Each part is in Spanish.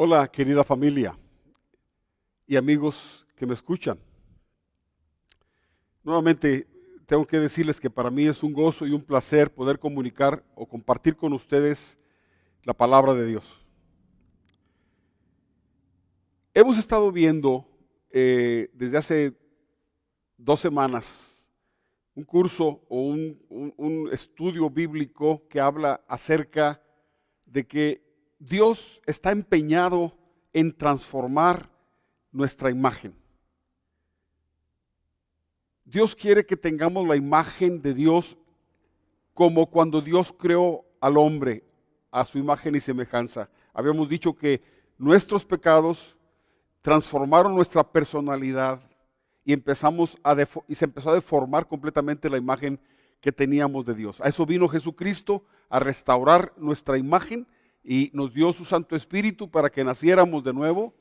Hola, querida familia y amigos que me escuchan. Nuevamente tengo que decirles que para mí es un gozo y un placer poder comunicar o compartir con ustedes la palabra de Dios. Hemos estado viendo eh, desde hace dos semanas un curso o un, un estudio bíblico que habla acerca de que Dios está empeñado en transformar nuestra imagen. Dios quiere que tengamos la imagen de Dios como cuando Dios creó al hombre a su imagen y semejanza. Habíamos dicho que nuestros pecados transformaron nuestra personalidad y empezamos a y se empezó a deformar completamente la imagen que teníamos de Dios. A eso vino Jesucristo a restaurar nuestra imagen y nos dio su Santo Espíritu para que naciéramos de nuevo,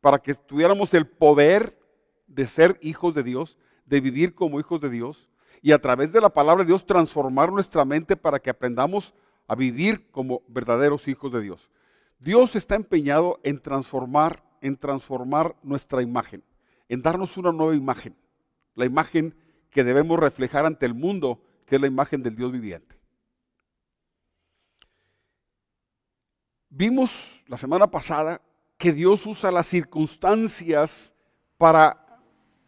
para que tuviéramos el poder de ser hijos de Dios, de vivir como hijos de Dios y a través de la palabra de Dios transformar nuestra mente para que aprendamos a vivir como verdaderos hijos de Dios. Dios está empeñado en transformar, en transformar nuestra imagen, en darnos una nueva imagen, la imagen que debemos reflejar ante el mundo, que es la imagen del Dios viviente. Vimos la semana pasada que Dios usa las circunstancias para,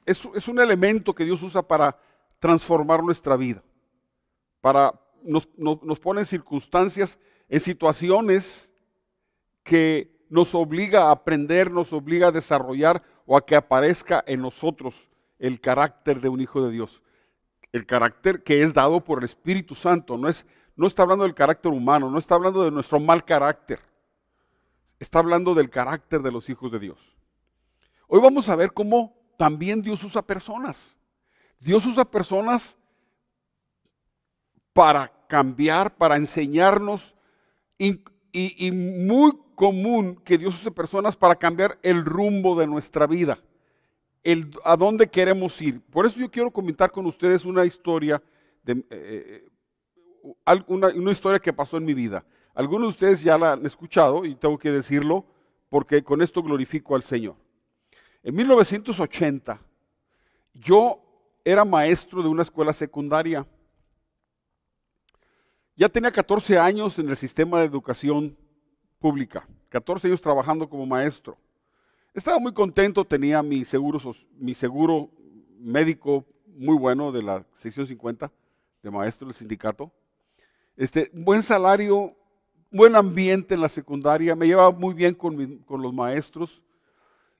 es, es un elemento que Dios usa para transformar nuestra vida, para, nos, nos pone en circunstancias, en situaciones que nos obliga a aprender, nos obliga a desarrollar o a que aparezca en nosotros el carácter de un hijo de Dios. El carácter que es dado por el Espíritu Santo. No, es, no está hablando del carácter humano, no está hablando de nuestro mal carácter está hablando del carácter de los hijos de Dios. Hoy vamos a ver cómo también Dios usa personas. Dios usa personas para cambiar, para enseñarnos y, muy común que Dios use personas para cambiar el rumbo de nuestra vida, el, a dónde queremos ir. Por eso yo quiero comentar con ustedes una historia, de, eh, eh, una historia que pasó en mi vida. Algunos de ustedes ya la han escuchado y tengo que decirlo porque con esto glorifico al Señor. En 1980 yo era maestro de una escuela secundaria. Ya tenía 14 años en el sistema de educación pública, 14 años trabajando como maestro. Estaba muy contento, tenía mi seguro, médico muy bueno de la sección 50 de maestro del sindicato. Este, buen salario, buen ambiente en la secundaria, me llevaba muy bien con, los maestros.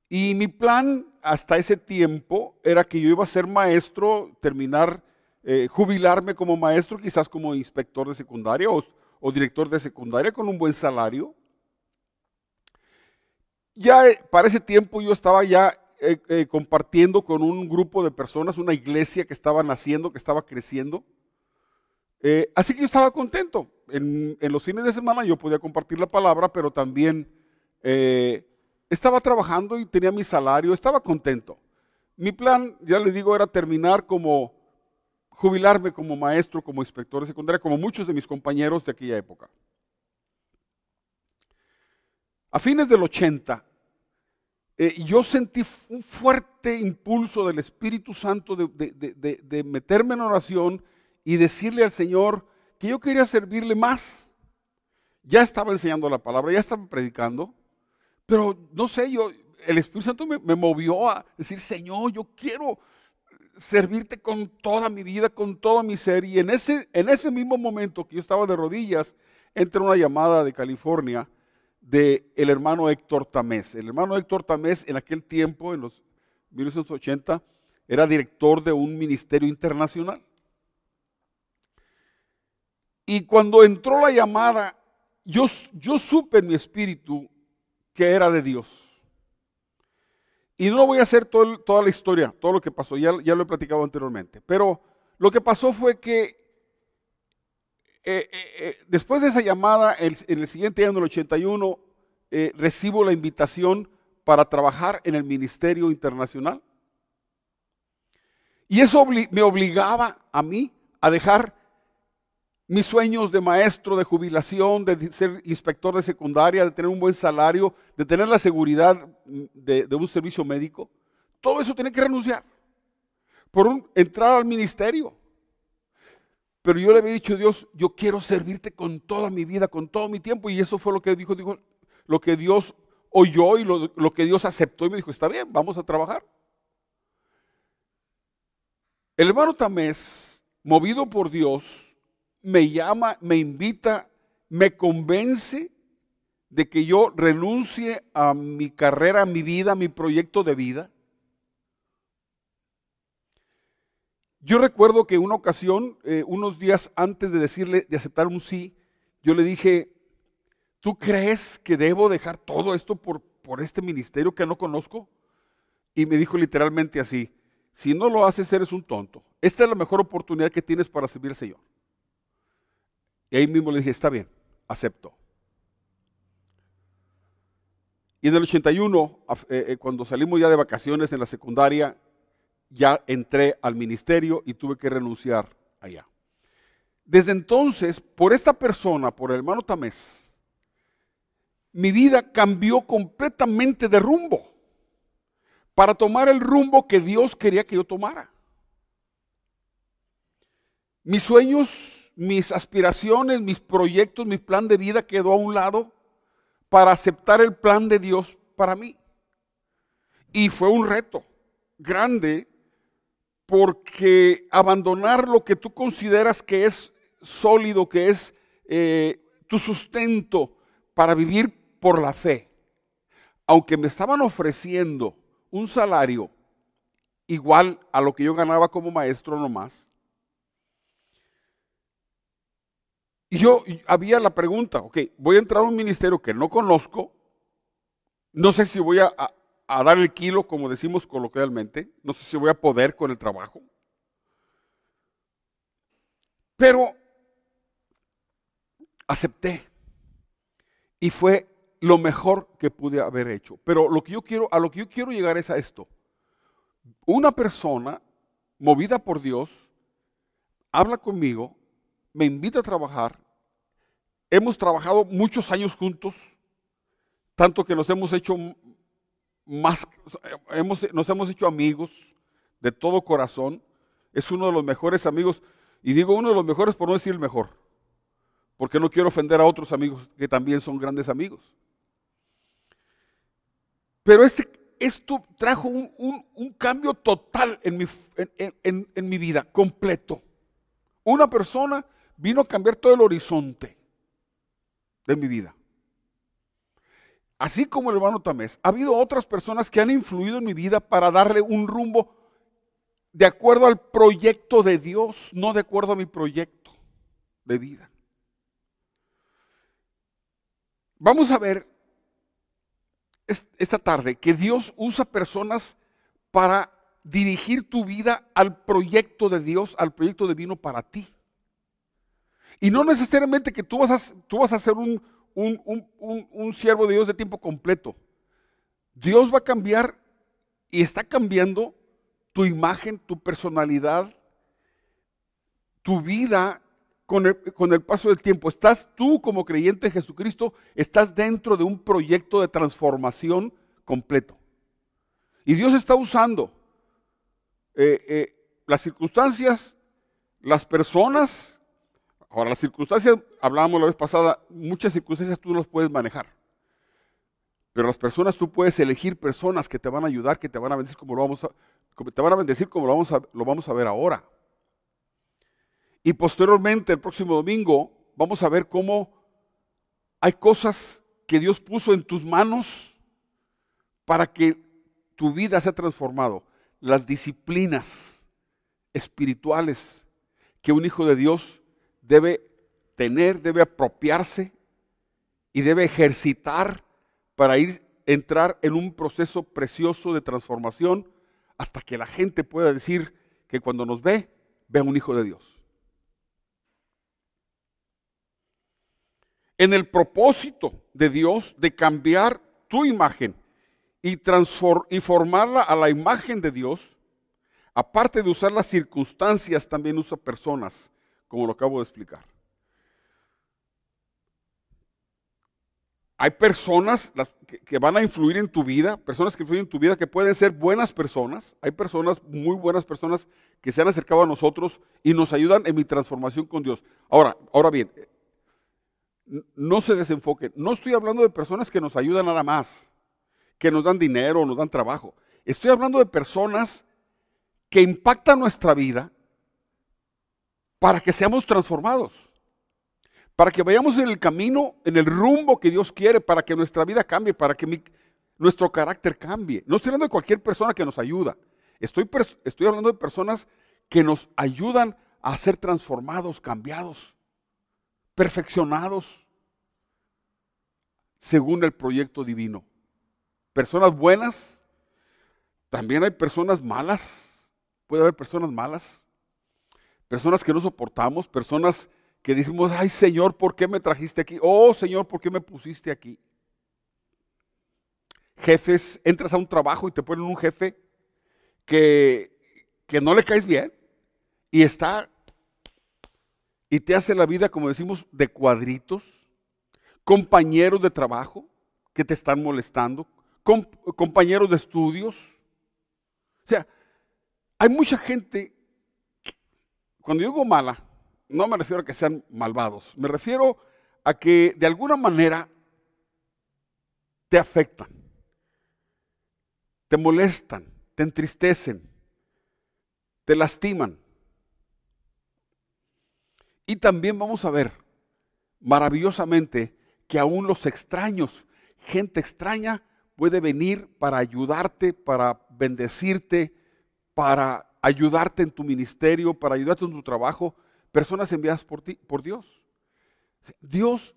Y mi plan hasta ese tiempo era que yo iba a ser maestro, terminar, eh, jubilarme como maestro, quizás como inspector de secundaria o, director de secundaria con un buen salario. Ya eh, para ese tiempo yo estaba ya eh, compartiendo con un grupo de personas, una iglesia que estaba naciendo, que estaba creciendo. así que yo estaba contento en, los fines de semana yo podía compartir la palabra, pero también eh, estaba trabajando y tenía mi salario, estaba contento. Mi plan, ya le digo, era terminar como, jubilarme como maestro, como inspector de secundaria, como muchos de mis compañeros de aquella época. A fines del 80, eh, yo sentí un fuerte impulso del Espíritu Santo de meterme en oración y decirle al Señor, que yo quería servirle más. Ya estaba enseñando la palabra, ya estaba predicando, pero no sé, yo, el Espíritu Santo me, movió a decir, Señor, yo quiero servirte con toda mi vida, con toda mi ser. Y en ese, en ese mismo momento que yo estaba de rodillas, entró una llamada de California de el hermano Héctor Tamés. El hermano Héctor Tamés en aquel tiempo, en los 1980, era director de un ministerio internacional. Y cuando entró la llamada, yo, yo supe en mi espíritu que era de Dios. Y no voy a hacer toda la historia, todo lo que pasó, ya, ya, lo he platicado anteriormente. Pero lo que pasó fue que eh, eh, eh, después de esa llamada, en el siguiente año, en el 81, recibo la invitación para trabajar en el Ministerio Internacional. Y eso me obligaba a mí a dejar mis sueños de maestro, de jubilación, de ser inspector de secundaria, de tener un buen salario, de tener la seguridad de, un servicio médico, todo eso tiene que renunciar por entrar al ministerio. Pero yo le había dicho a Dios, yo quiero servirte con toda mi vida, con todo mi tiempo. Y eso fue lo que dijo, dijo lo que Dios oyó y lo que Dios aceptó y me dijo, está bien, vamos a trabajar. El hermano Tamés, movido por Dios, me llama, me invita, me convence de que yo renuncie a mi carrera, a mi vida, a mi proyecto de vida. Yo recuerdo que una ocasión, eh, unos días antes de decirle, de aceptar un sí, yo le dije, ¿tú crees que debo dejar todo esto por, por este ministerio que no conozco? Y me dijo literalmente así, si no lo haces eres un tonto. Esta es la mejor oportunidad que tienes para servir al Señor. Y ahí mismo le dije, está bien, acepto. Y en el 81, eh, eh, cuando salimos ya de vacaciones en la secundaria, ya entré al ministerio y tuve que renunciar allá. Desde entonces, por esta persona, por el hermano Tamés, mi vida cambió completamente de rumbo para tomar el rumbo que Dios quería que yo tomara. Mis sueños mis aspiraciones, mis proyectos, mi plan de vida quedó a un lado para aceptar el plan de Dios para mí. Y fue un reto grande porque abandonar lo que tú consideras que es sólido, que es eh, tu sustento para vivir por la fe, aunque me estaban ofreciendo un salario igual a lo que yo ganaba como maestro nomás, Y yo había la pregunta, ok, voy a entrar a un ministerio que no conozco, no sé si voy a, dar el kilo, como decimos coloquialmente, no sé si voy a poder con el trabajo, pero acepté y fue lo mejor que pude haber hecho. Pero lo que yo quiero, a lo que yo quiero llegar es a esto. Una persona movida por Dios habla conmigo, me invita a trabajar Hemos trabajado muchos años juntos, tanto que nos hemos hecho más, nos hemos hecho amigos de todo corazón. Es uno de los mejores amigos, y digo uno de los mejores por no decir el mejor, porque no quiero ofender a otros amigos que también son grandes amigos. Pero este, esto trajo un, cambio total en mi, en mi vida, completo. Una persona vino a cambiar todo el horizonte de mi vida. Así como el hermano Tamés, ha habido otras personas que han influido en mi vida para darle un rumbo de acuerdo al proyecto de Dios, no de acuerdo a mi proyecto de vida. Vamos a ver esta tarde que Dios usa personas para dirigir tu vida al proyecto de Dios, al proyecto divino para ti. Y no necesariamente que tú vas a, tú vas a ser un, un, siervo de Dios de tiempo completo. Dios va a cambiar y está cambiando tu imagen, tu personalidad, tu vida con el, con el, paso del tiempo. Estás tú como creyente en Jesucristo, estás dentro de un proyecto de transformación completo. Y Dios está usando eh, eh, las circunstancias, las personas Ahora, las circunstancias, hablábamos la vez pasada, muchas circunstancias tú no las puedes manejar. Pero las personas, tú puedes elegir personas que te van a ayudar, que te van a bendecir como lo vamos a, te van a bendecir como lo vamos a, lo vamos a ver ahora. Y posteriormente, el próximo domingo, vamos a ver cómo hay cosas que Dios puso en tus manos para que tu vida sea transformado. Las disciplinas espirituales que un hijo de Dios debe tener, debe apropiarse y debe ejercitar para ir entrar en un proceso precioso de transformación hasta que la gente pueda decir que cuando nos ve, ve a un hijo de Dios. En el propósito de Dios de cambiar tu imagen y, y formarla a la imagen de Dios, aparte de usar las circunstancias, también usa personas como lo acabo de explicar. Hay personas que, que, van a influir en tu vida, personas que influyen en tu vida que pueden ser buenas personas. Hay personas, muy buenas personas, que se han acercado a nosotros y nos ayudan en mi transformación con Dios. Ahora, ahora bien, no se desenfoquen. No estoy hablando de personas que nos ayudan nada más, que nos dan dinero, nos dan trabajo. Estoy hablando de personas que impactan nuestra vida, para que seamos transformados para que vayamos en el camino, en el rumbo que Dios quiere, para que nuestra vida cambie, para que nuestro carácter cambie. No estoy hablando de cualquier persona que nos ayuda. Estoy, estoy hablando de personas que nos ayudan a ser transformados, cambiados, perfeccionados, según el proyecto divino. Personas buenas, también hay personas malas, puede haber personas malas, personas que no soportamos, personas que decimos, ay Señor, ¿por qué me trajiste aquí? Oh Señor, ¿por qué me pusiste aquí? Jefes, entras a un trabajo y te ponen un jefe que, que no le caes bien y está y te hace la vida, como decimos, de cuadritos, compañeros de trabajo que te están molestando, compañeros de estudios. O sea, hay mucha gente, cuando digo mala, no me refiero a que sean malvados, me refiero a que de alguna manera te afectan, te molestan, te entristecen, te lastiman. Y también vamos a ver maravillosamente que aún los extraños, gente extraña, puede venir para ayudarte, para bendecirte, para ayudarte en tu ministerio, para ayudarte en tu trabajo, personas enviadas por ti, por Dios. Dios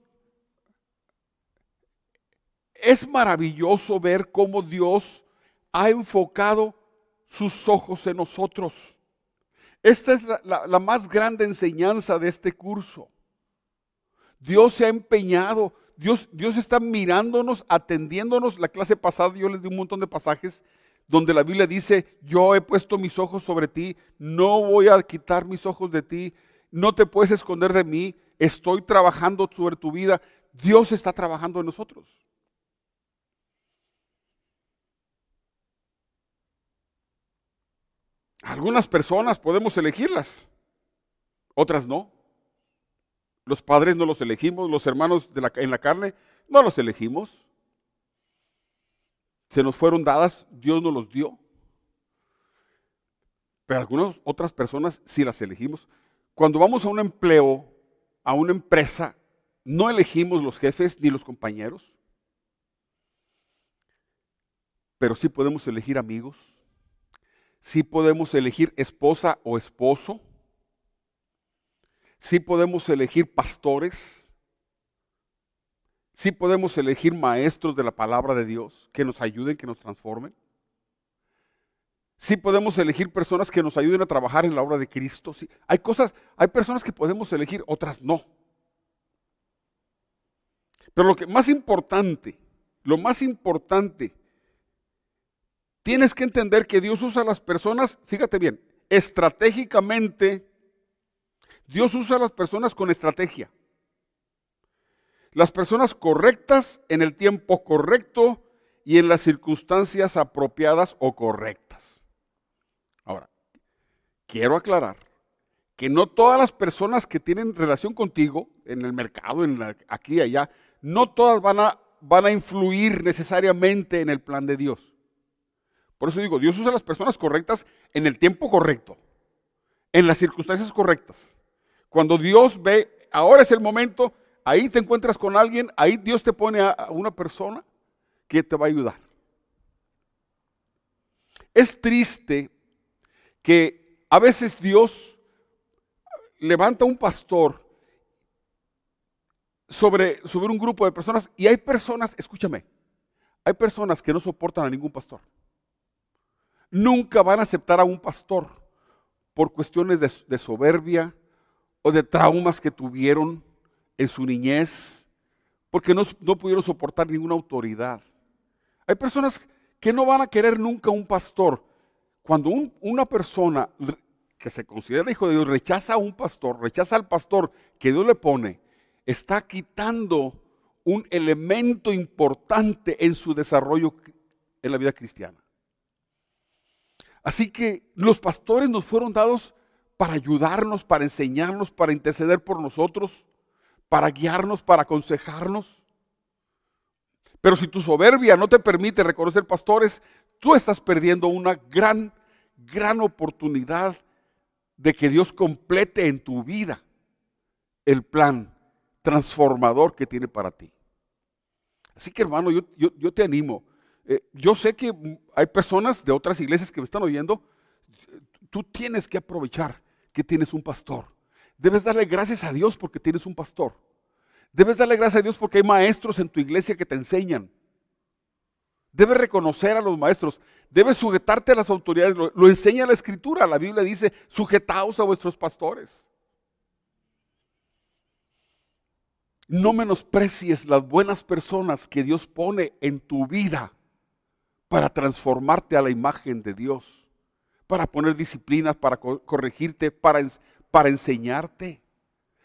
es maravilloso ver cómo Dios ha enfocado sus ojos en nosotros. Esta es la, más grande enseñanza de este curso. Dios se ha empeñado, Dios, Dios está mirándonos, atendiéndonos. La clase pasada yo les di un montón de pasajes donde la Biblia dice, yo he puesto mis ojos sobre ti, no voy a quitar mis ojos de ti, no te puedes esconder de mí, estoy trabajando sobre tu vida, Dios está trabajando en nosotros. Algunas personas podemos elegirlas, otras no. Los padres no los elegimos, los hermanos en la carne no los elegimos. Se nos fueron dadas, Dios nos los dio. Pero algunas otras personas sí las elegimos. Cuando vamos a un empleo, a una empresa, no elegimos los jefes ni los compañeros, pero sí podemos elegir amigos, sí podemos elegir esposa o esposo, sí podemos elegir pastores, sí podemos elegir maestros de la palabra de Dios que nos ayuden, que nos transformen. Sí podemos elegir personas que nos ayuden a trabajar en la obra de Cristo. Sí. Hay cosas, hay personas que podemos elegir, otras no. Pero lo que más importante, lo más importante, tienes que entender que Dios usa a las personas, fíjate bien, estratégicamente, Dios usa a las personas con estrategia. Las personas correctas en el tiempo correcto y en las circunstancias apropiadas o correctas. Ahora, quiero aclarar que no todas las personas que tienen relación contigo en el mercado, en aquí y allá, no todas van a, van a influir necesariamente en el plan de Dios. Por eso digo, Dios usa las personas correctas en el tiempo correcto, en las circunstancias correctas. Cuando Dios ve, ahora es el momento, ahí te encuentras con alguien, ahí Dios te pone a una persona que te va a ayudar. Es triste que a veces Dios levanta un pastor sobre, sobre un grupo de personas y hay personas, escúchame, hay personas que no soportan a ningún pastor. Nunca van a aceptar a un pastor por cuestiones de, soberbia o de traumas que tuvieron en su niñez, porque no, pudieron soportar ninguna autoridad. Hay personas que no van a querer nunca un pastor cuando una persona que se considera hijo de Dios rechaza a un pastor, rechaza al pastor que Dios le pone, está quitando un elemento importante en su desarrollo en la vida cristiana. Así que los pastores nos fueron dados para ayudarnos, para enseñarnos, para interceder por nosotros, para guiarnos, para aconsejarnos. Pero si tu soberbia no te permite reconocer pastores, tú estás perdiendo una gran, gran oportunidad de que Dios complete en tu vida el plan transformador que tiene para ti. Así que hermano, yo, te animo. Eh, yo sé que hay personas de otras iglesias que me están oyendo. Tú tienes que aprovechar que tienes un pastor. Debes darle gracias a Dios porque tienes un pastor. Debes darle gracias a Dios porque hay maestros en tu iglesia que te enseñan. Debes reconocer a los maestros. Debes sujetarte a las autoridades. Lo, enseña la escritura. La Biblia dice, sujetaos a vuestros pastores. No menosprecies las buenas personas que Dios pone en tu vida para transformarte a la imagen de Dios, para poner disciplinas, para corregirte, para, para enseñarte.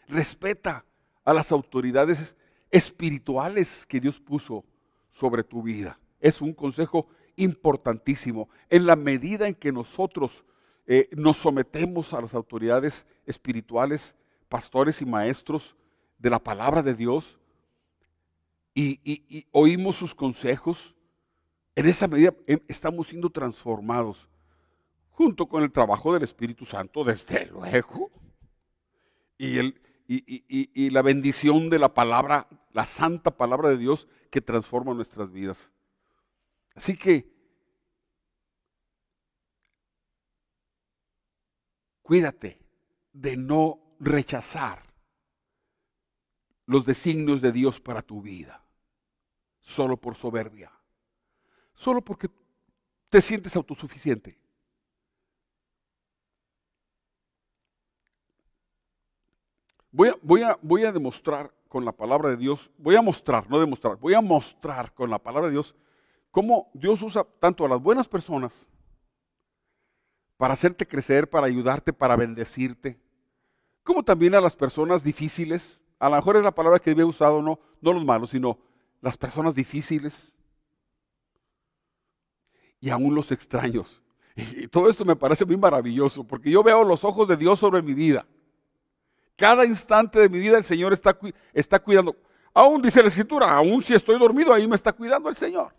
Respeta a las autoridades espirituales que Dios puso sobre tu vida. Es un consejo importantísimo. En la medida en que nosotros eh, nos sometemos a las autoridades espirituales, pastores y maestros, de la palabra de Dios y, oímos sus consejos, en esa medida em, estamos siendo transformados junto con el trabajo del Espíritu Santo, desde luego, y, el, y, la bendición de la palabra, la santa palabra de Dios que transforma nuestras vidas. Así que, cuídate de no rechazar los designios de Dios para tu vida, solo por soberbia, solo porque te sientes autosuficiente. Voy a, voy, a, voy a, demostrar con la palabra de Dios, voy a mostrar, no demostrar, voy a mostrar con la palabra de Dios cómo Dios usa tanto a las buenas personas para hacerte crecer, para ayudarte, para bendecirte, como también a las personas difíciles a lo mejor es la palabra que había usado, no, no los malos, sino las personas difíciles y aún los extraños. Y todo esto me parece muy maravilloso, porque yo veo los ojos de Dios sobre mi vida. Cada instante de mi vida el Señor está, está cuidando. Aún dice la Escritura, aún si estoy dormido, ahí me está cuidando el Señor.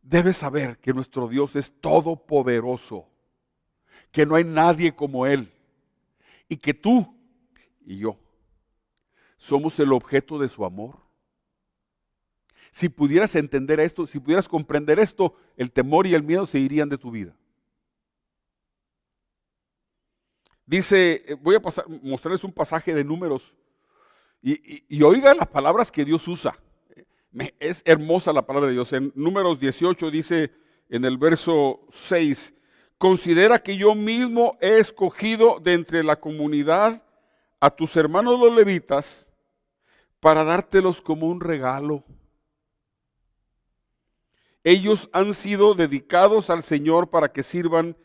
Debes saber que nuestro Dios es todopoderoso, que no hay nadie como Él y que tú y yo somos el objeto de su amor. Si pudieras entender esto, si pudieras comprender esto, el temor y el miedo se irían de tu vida. Dice, eh, voy a mostrarles un pasaje de números y, y, oigan las palabras que Dios usa. es hermosa la palabra de Dios. En números 18 dice en el verso 6, considera que yo mismo he escogido de entre la comunidad a tus hermanos los levitas para dártelos como un regalo. Ellos han sido dedicados al Señor para que sirvan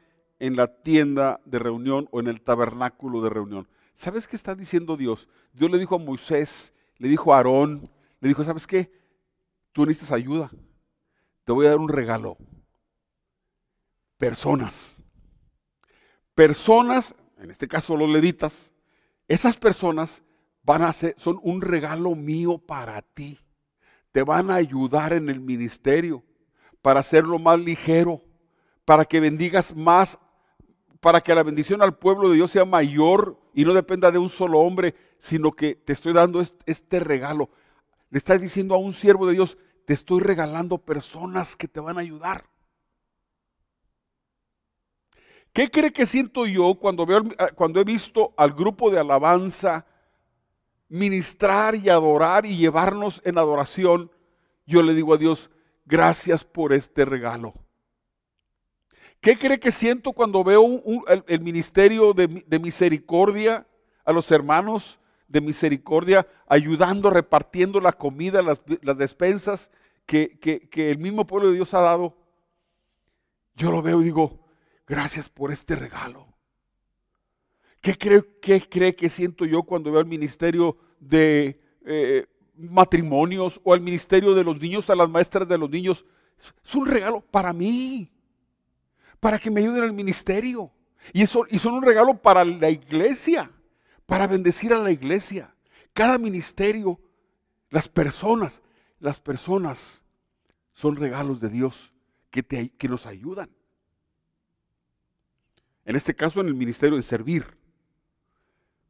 en la tienda de reunión o en el tabernáculo de reunión. ¿Sabes qué está diciendo Dios? Dios le dijo a Moisés, le dijo a Aarón, le dijo, ¿sabes qué? Tú necesitas ayuda. Te voy a dar un regalo personas. Personas, en este caso los levitas, esas personas van a ser, son un regalo mío para ti. Te van a ayudar en el ministerio para hacerlo más ligero, para que bendigas más, para que la bendición al pueblo de Dios sea mayor y no dependa de un solo hombre, sino que te estoy dando este regalo. Le estás diciendo a un siervo de Dios, te estoy regalando personas que te van a ayudar. ¿Qué cree que siento yo cuando, veo, ah, cuando he visto al grupo de alabanza ministrar y adorar y llevarnos en adoración? Yo le digo a Dios, gracias por este regalo. ¿Qué cree que siento cuando veo el, ministerio de, misericordia a los hermanos de misericordia, ayudando, repartiendo la comida, las, despensas que, el mismo pueblo de Dios ha dado? Yo lo veo y digo, Gracias por este regalo. ¿Qué cree, ¿Qué cree que siento yo cuando veo el ministerio de eh, matrimonios o al ministerio de los niños, a las maestras de los niños. Es un regalo para mí, para que me ayuden al ministerio. Y, eso, y son un regalo para la iglesia, para bendecir a la iglesia. Cada ministerio, las personas, las personas son regalos de Dios que, te, que nos ayudan. En este caso en el ministerio de servir.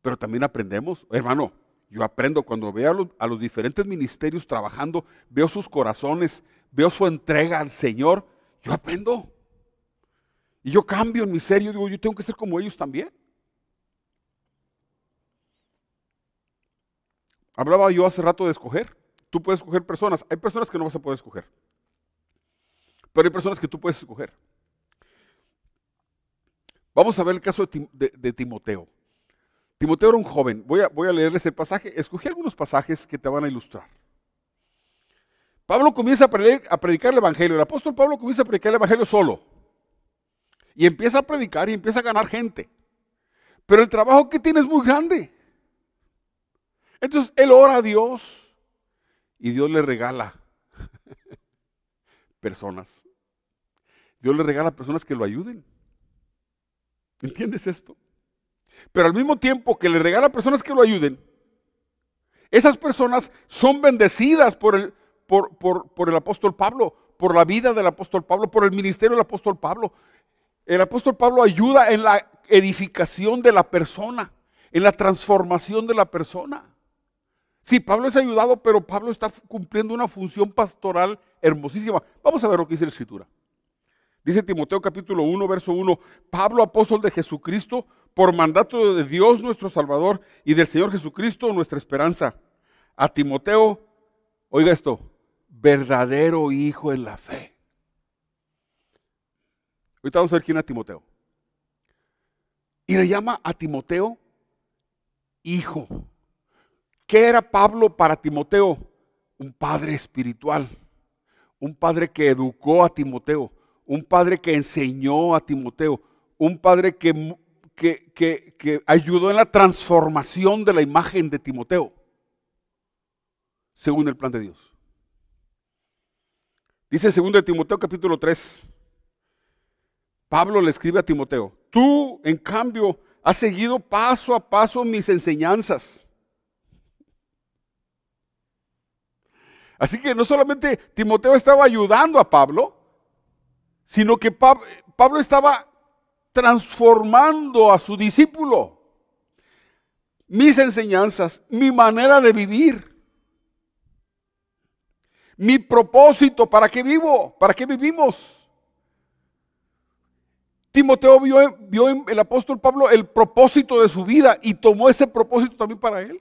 Pero también aprendemos, hermano, yo aprendo cuando veo a los, diferentes ministerios trabajando, veo sus corazones, veo su entrega al Señor, yo aprendo. Y yo cambio en mi serio, digo, yo tengo que ser como ellos también. Hablaba yo hace rato de escoger. Tú puedes escoger personas. Hay personas que no vas a poder escoger. Pero hay personas que tú puedes escoger. Vamos a ver el caso de, Timoteo. Timoteo era un joven. Voy a, voy a leerles el pasaje. Escogí algunos pasajes que te van a ilustrar. Pablo comienza a, predicar el Evangelio. El apóstol Pablo comienza a predicar el Evangelio solo. Y empieza a predicar y empieza a ganar gente. Pero el trabajo que tiene es muy grande. Entonces él ora a Dios y Dios le regala personas. Dios le regala personas que lo ayuden. ¿Entiendes esto? Pero al mismo tiempo que le regala personas que lo ayuden, esas personas son bendecidas por el, por, por, el apóstol Pablo, por la vida del apóstol Pablo, por el ministerio del apóstol Pablo. El apóstol Pablo ayuda en la edificación de la persona, en la transformación de la persona. Sí, Pablo es ayudado, pero Pablo está cumpliendo una función pastoral hermosísima. Vamos a ver lo que dice la escritura. Dice Timoteo capítulo 1, verso 1, Pablo, apóstol de Jesucristo, por mandato de Dios nuestro Salvador y del Señor Jesucristo, nuestra esperanza. A Timoteo, oiga esto, verdadero hijo en la fe. Ahorita vamos a ver quién es Timoteo. Y le llama a Timoteo hijo. ¿Qué era Pablo para Timoteo? Un padre espiritual, un padre que educó a Timoteo un padre que enseñó a Timoteo, un padre que, que, ayudó en la transformación de la imagen de Timoteo, según el plan de Dios. Dice 2 Timoteo capítulo 3, Pablo le escribe a Timoteo, tú en cambio has seguido paso a paso mis enseñanzas. Así que no solamente Timoteo estaba ayudando a Pablo, sino que Pablo estaba transformando a su discípulo. Mis enseñanzas, mi manera de vivir, mi propósito, ¿para qué vivo? ¿Para qué vivimos? Timoteo vio, en el apóstol Pablo el propósito de su vida y tomó ese propósito también para él.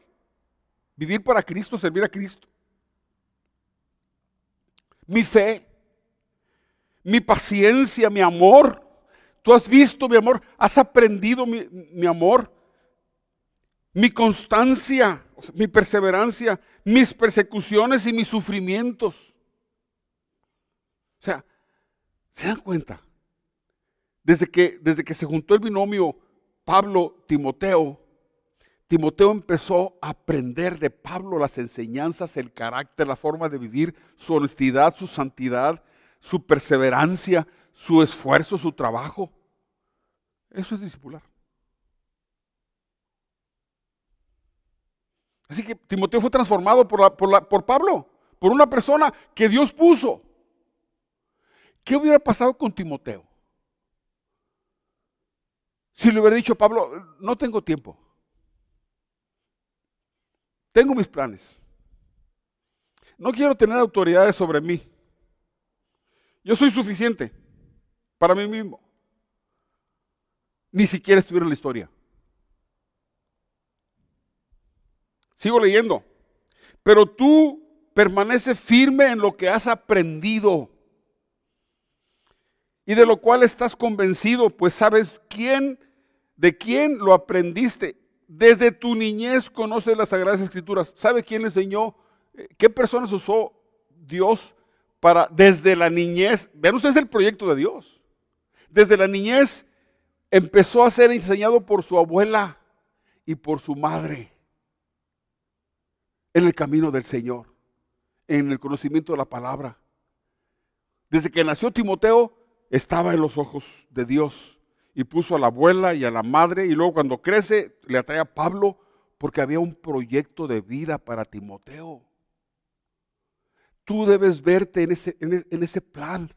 Vivir para Cristo, servir a Cristo. Mi fe, mi paciencia, mi amor. Tú has visto mi amor, has aprendido mi, amor, mi constancia, mi perseverancia, mis persecuciones y mis sufrimientos. O sea, ¿se dan cuenta? Desde que, desde que se juntó el binomio Pablo-Timoteo, Timoteo empezó a aprender de Pablo las enseñanzas, el carácter, la forma de vivir, su honestidad, su santidad, su perseverancia, su esfuerzo, su trabajo. Eso es discipular. Así que Timoteo fue transformado por, por, Pablo, por una persona que Dios puso. ¿Qué hubiera pasado con Timoteo? Si le hubiera dicho Pablo, no tengo tiempo. Tengo mis planes. No quiero tener autoridades sobre mí. Yo soy suficiente para mí mismo. Ni siquiera estuviera en la historia. Sigo leyendo. Pero tú permanece firme en lo que has aprendido y de lo cual estás convencido, pues sabes quién, de quién lo aprendiste. Desde tu niñez conoces las Sagradas Escrituras. ¿Sabe quién le enseñó? Eh, ¿Qué personas usó Dios para desde la niñez, vean ustedes el proyecto de Dios. Desde la niñez empezó a ser enseñado por su abuela y por su madre. en el camino del Señor, en el conocimiento de la palabra. Desde que nació Timoteo, estaba en los ojos de Dios y puso a la abuela y a la madre y luego cuando crece le atrae a Pablo porque había un proyecto de vida para Timoteo. Tú debes verte en ese, en ese plan,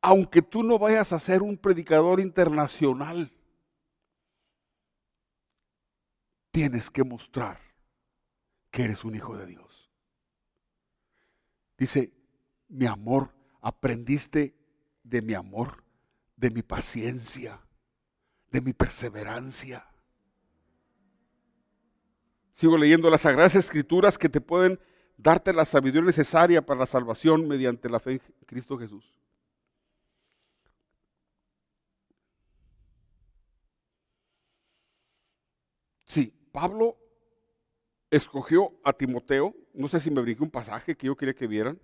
aunque tú no vayas a ser un predicador internacional. Tienes que mostrar que eres un hijo de Dios. Dice, mi amor, aprendiste de mi amor de mi paciencia, de mi perseverancia. Sigo leyendo las sagradas escrituras que te pueden darte la sabiduría necesaria para la salvación mediante la fe en Cristo Jesús. Sí, Pablo escogió a Timoteo, no sé si me brinqué un pasaje que yo quería que vieran.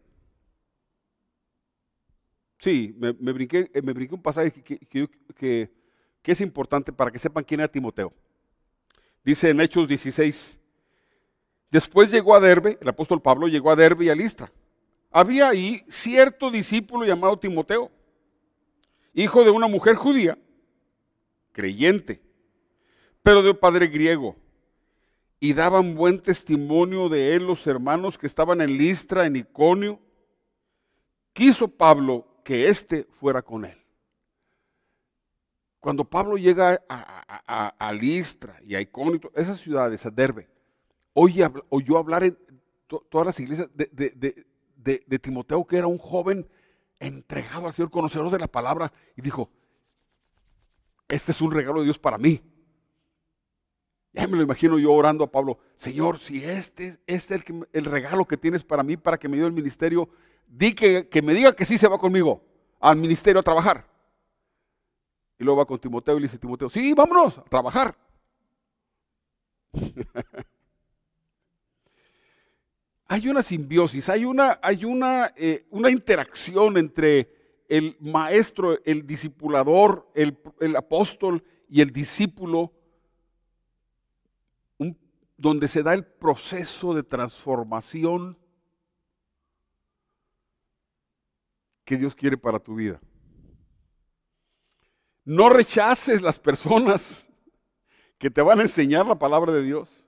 Sí, me, brinqué, eh, me brinqué, un pasaje que, es importante para que sepan quién era Timoteo. Dice en Hechos 16, después llegó a Derbe, el apóstol Pablo llegó a Derbe y a Listra. Había ahí cierto discípulo llamado Timoteo, hijo de una mujer judía, creyente, pero de padre griego. Y daban buen testimonio de él los hermanos que estaban en Listra, en Iconio. Quiso Pablo que éste fuera con él. Cuando Pablo llega a, Listra y a Icónito, esas ciudades, a Derbe, oyó hablar en todas las iglesias de, Timoteo, que era un joven entregado al Señor, conocedor de la palabra, y dijo, este es un regalo de Dios para mí. Ya me lo imagino yo orando a Pablo, Señor, si este, este es el, el regalo que tienes para mí, para que me dio el ministerio, di que, me diga que sí se va conmigo al ministerio a trabajar. Y luego va con Timoteo y le dice Timoteo, sí, vámonos a trabajar. hay una simbiosis, hay una, hay una, eh, una interacción entre el maestro, el discipulador, el, apóstol y el discípulo, donde se da el proceso de transformación que Dios quiere para tu vida. No rechaces las personas que te van a enseñar la palabra de Dios.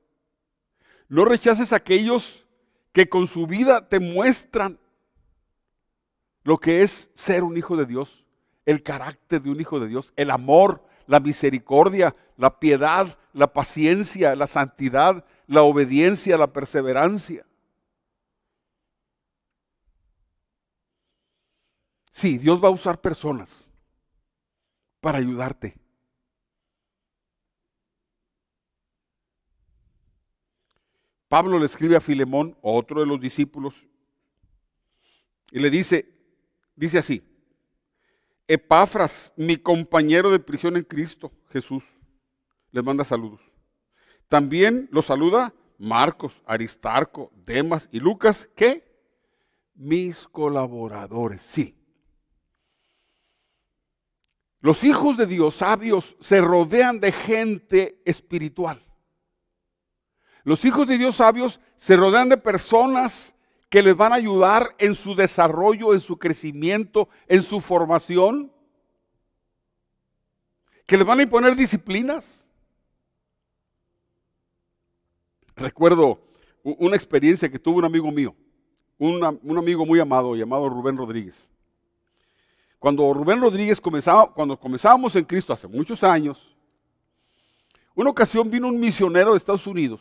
No rechaces a aquellos que con su vida te muestran lo que es ser un hijo de Dios, el carácter de un hijo de Dios, el amor, la misericordia, la piedad, la paciencia, la santidad, la obediencia, la perseverancia. Sí, Dios va a usar personas para ayudarte. Pablo le escribe a Filemón, otro de los discípulos, y le dice, dice así, Epafras, mi compañero de prisión en Cristo, Jesús, les manda saludos. También los saluda Marcos, Aristarco, Demas y Lucas, que mis colaboradores, sí. Los hijos de Dios sabios se rodean de gente espiritual. Los hijos de Dios sabios se rodean de personas que les van a ayudar en su desarrollo, en su crecimiento, en su formación, que les van a imponer disciplinas. Recuerdo una experiencia que tuvo un amigo mío, un amigo muy amado llamado Rubén Rodríguez. Cuando Rubén Rodríguez comenzaba, cuando comenzábamos en Cristo hace muchos años, una ocasión vino un misionero de Estados Unidos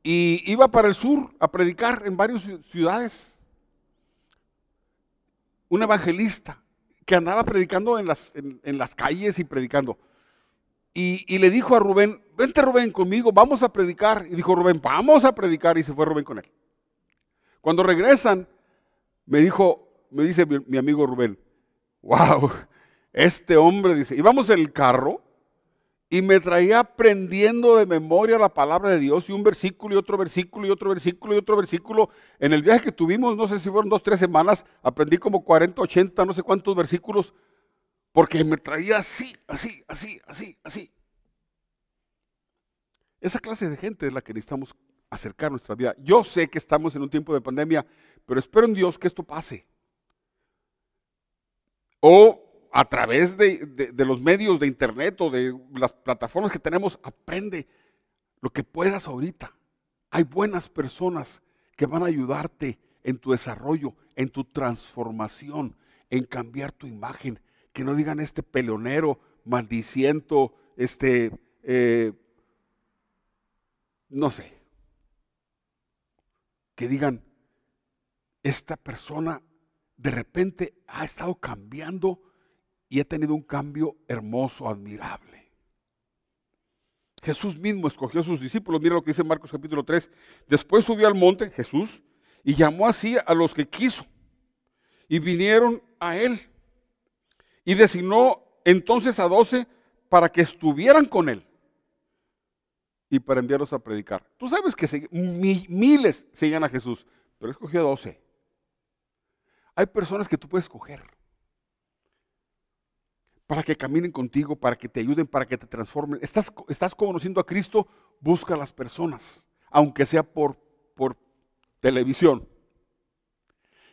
y iba para el sur a predicar en varias ciudades. Un evangelista que andaba predicando en las, en, las calles y predicando. Y, le dijo a Rubén, vente Rubén conmigo, vamos a predicar. Y dijo Rubén, vamos a predicar. Y se fue Rubén con él. Cuando regresan, me dijo, me dice mi amigo Rubén, wow, este hombre dice, íbamos en el carro y me traía aprendiendo de memoria la palabra de Dios y un versículo y otro versículo y otro versículo y otro versículo. En el viaje que tuvimos, no sé si fueron dos, tres semanas, aprendí como 40, 80, no sé cuántos versículos, porque me traía así, así, así, así, así. Esa clase de gente es la que necesitamos acercar nuestra vida. Yo sé que estamos en un tiempo de pandemia, pero espero en Dios que esto pase. O a través de, los medios de internet o de las plataformas que tenemos, aprende lo que puedas ahorita. Hay buenas personas que van a ayudarte en tu desarrollo, en tu transformación, en cambiar tu imagen. Que no digan este peleonero, maldiciento, este, eh, no sé. Que digan, esta persona de repente ha estado cambiando y ha tenido un cambio hermoso, admirable. Jesús mismo escogió a sus discípulos. Mira lo que dice Marcos capítulo 3. Después subió al monte Jesús y llamó así a los que quiso. Y vinieron a él. Y designó entonces a doce para que estuvieran con él y para enviarlos a predicar. Tú sabes que miles seguían a Jesús, pero escogió a doce. Hay personas que tú puedes escoger para que caminen contigo, para que te ayuden, para que te transformen. Estás, estás conociendo a Cristo, busca a las personas, aunque sea por, por televisión,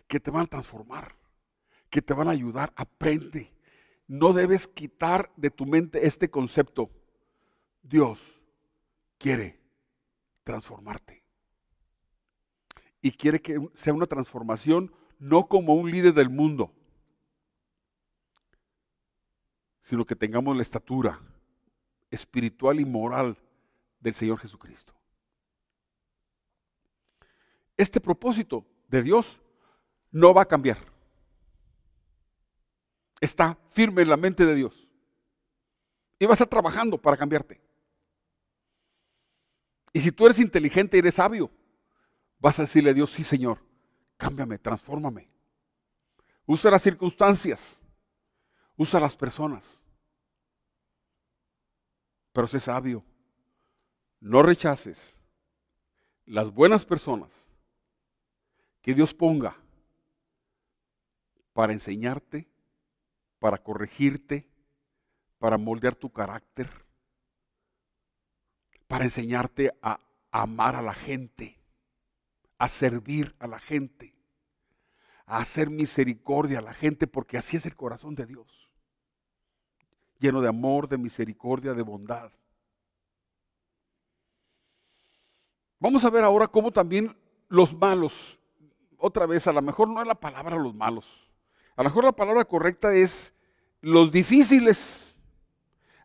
que te van a transformar, que te van a ayudar. Aprende. No debes quitar de tu mente este concepto. Dios quiere transformarte. Y quiere que sea una transformación no como un líder del mundo, sino que tengamos la estatura espiritual y moral del Señor Jesucristo. Este propósito de Dios no va a cambiar. Está firme en la mente de Dios. Y va a estar trabajando para cambiarte. Y si tú eres inteligente y eres sabio, vas a decirle a Dios, sí Señor, cámbiame, transfórmame. Usa las circunstancias Usa las personas. Pero sé sabio. No rechaces las buenas personas que Dios ponga para enseñarte, para corregirte, para moldear tu carácter, para enseñarte a amar a la gente, a servir a la gente, a hacer misericordia a la gente, porque así es el corazón de Dios lleno de amor, de misericordia, de bondad. Vamos a ver ahora cómo también los malos, otra vez, a lo mejor no es la palabra los malos, a lo mejor la palabra correcta es los difíciles,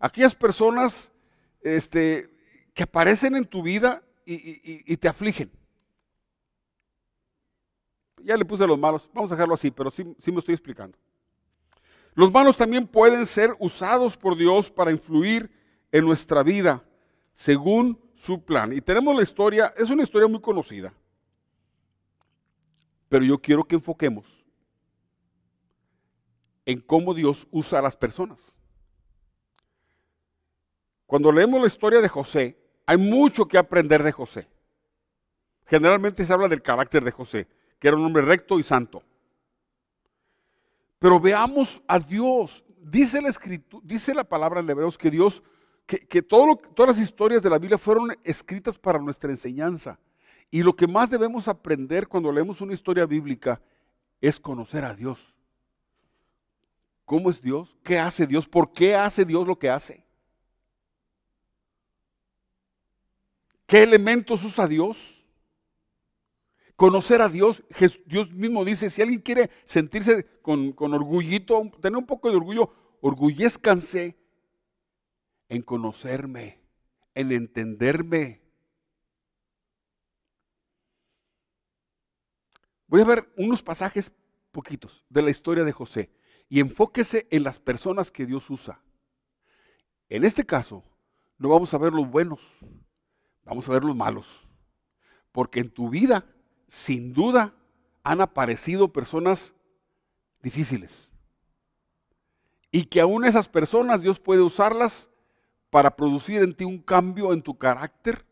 aquellas personas este, que aparecen en tu vida y, te afligen. Ya le puse los malos, vamos a dejarlo así, pero sí, sí me estoy explicando. Los malos también pueden ser usados por Dios para influir en nuestra vida según su plan. Y tenemos la historia, es una historia muy conocida, pero yo quiero que enfoquemos en cómo Dios usa a las personas. Cuando leemos la historia de José, hay mucho que aprender de José. Generalmente se habla del carácter de José, que era un hombre recto y santo. Pero veamos a Dios. Dice la escritura, dice la palabra en Hebreos que Dios, que, todas las historias de la Biblia fueron escritas para nuestra enseñanza. Y lo que más debemos aprender cuando leemos una historia bíblica es conocer a Dios. ¿Cómo es Dios? ¿Qué hace Dios? ¿Por qué hace Dios lo que hace? ¿Qué elementos usa Dios? Conocer a Dios, Dios mismo dice, si alguien quiere sentirse con, con orgullito, tener un poco de orgullo, orgullezcanse en conocerme, en entenderme. Voy a ver unos pasajes poquitos de la historia de José y enfóquese en las personas que Dios usa. En este caso, no vamos a ver los buenos, vamos a ver los malos. Porque en tu vida sin duda han aparecido personas difíciles. Y que aún esas personas Dios puede usarlas para producir en ti un cambio en tu carácter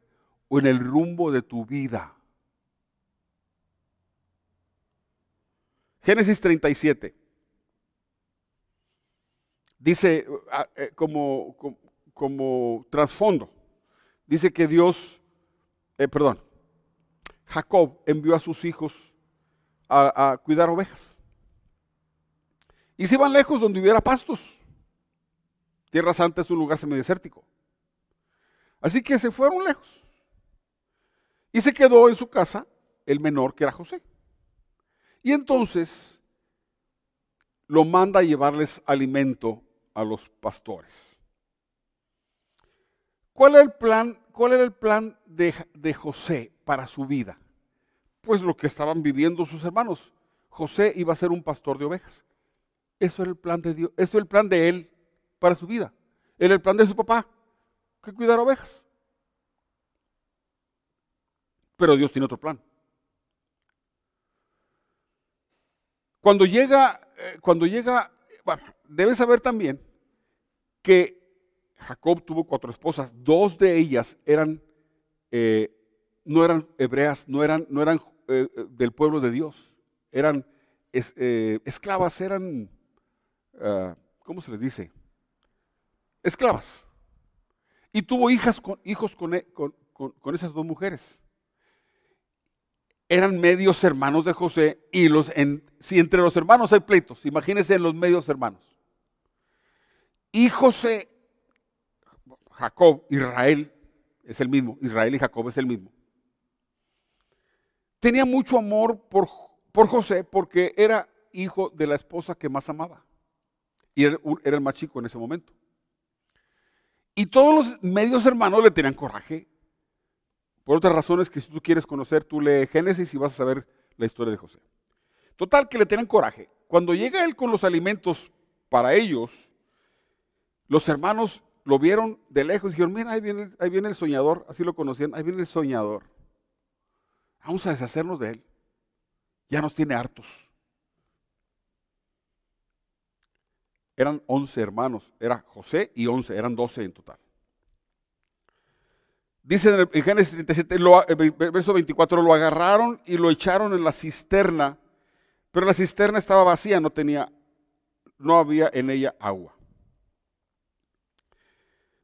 o en el rumbo de tu vida. Génesis 37. Dice ah, eh, como, como, trasfondo, dice que Dios, eh, perdón, Jacob envió a sus hijos a, cuidar ovejas. Y se iban lejos donde hubiera pastos. Tierra Santa es un lugar semidesértico. Así que se fueron lejos. Y se quedó en su casa el menor que era José. Y entonces lo manda a llevarles alimento a los pastores. ¿Cuál era el plan, cuál era el plan de, de José para su vida? Pues lo que estaban viviendo sus hermanos. José iba a ser un pastor de ovejas. Eso era el plan de Dios, eso era el plan de él para su vida. Era el plan de su papá, que cuidar ovejas. Pero Dios tiene otro plan. Cuando llega, eh, cuando llega, bueno, debes saber también que Jacob tuvo cuatro esposas, dos de ellas eran, eh, no eran hebreas, no eran, no eran eh, del pueblo de Dios, eran esclavas, eran Ah, ¿cómo se les dice? Esclavas. Y tuvo hijas con, hijos e, con, con, esas dos mujeres. Eran medios hermanos de José y los, en, si entre los hermanos hay pleitos, imagínense en los medios hermanos. Y José, Jacob, Israel, es el mismo, Israel y Jacob es el mismo. Tenía mucho amor por, por José porque era hijo de la esposa que más amaba. Y era, el más chico en ese momento. Y todos los medios hermanos le tenían coraje. Por otras razones que si tú quieres conocer, tú lee Génesis y vas a saber la historia de José. Total, que le tenían coraje. Cuando llega él con los alimentos para ellos, los hermanos lo vieron de lejos y dijeron, mira, ahí viene, ahí viene el soñador, así lo conocían, ahí viene el soñador. Vamos a deshacernos de él. Ya nos tiene hartos. eran 11 hermanos, era José y 11, eran 12 en total. Dice en, Génesis 37, verso 24, lo agarraron y lo echaron en la cisterna, pero la cisterna estaba vacía, no tenía, no había en ella agua.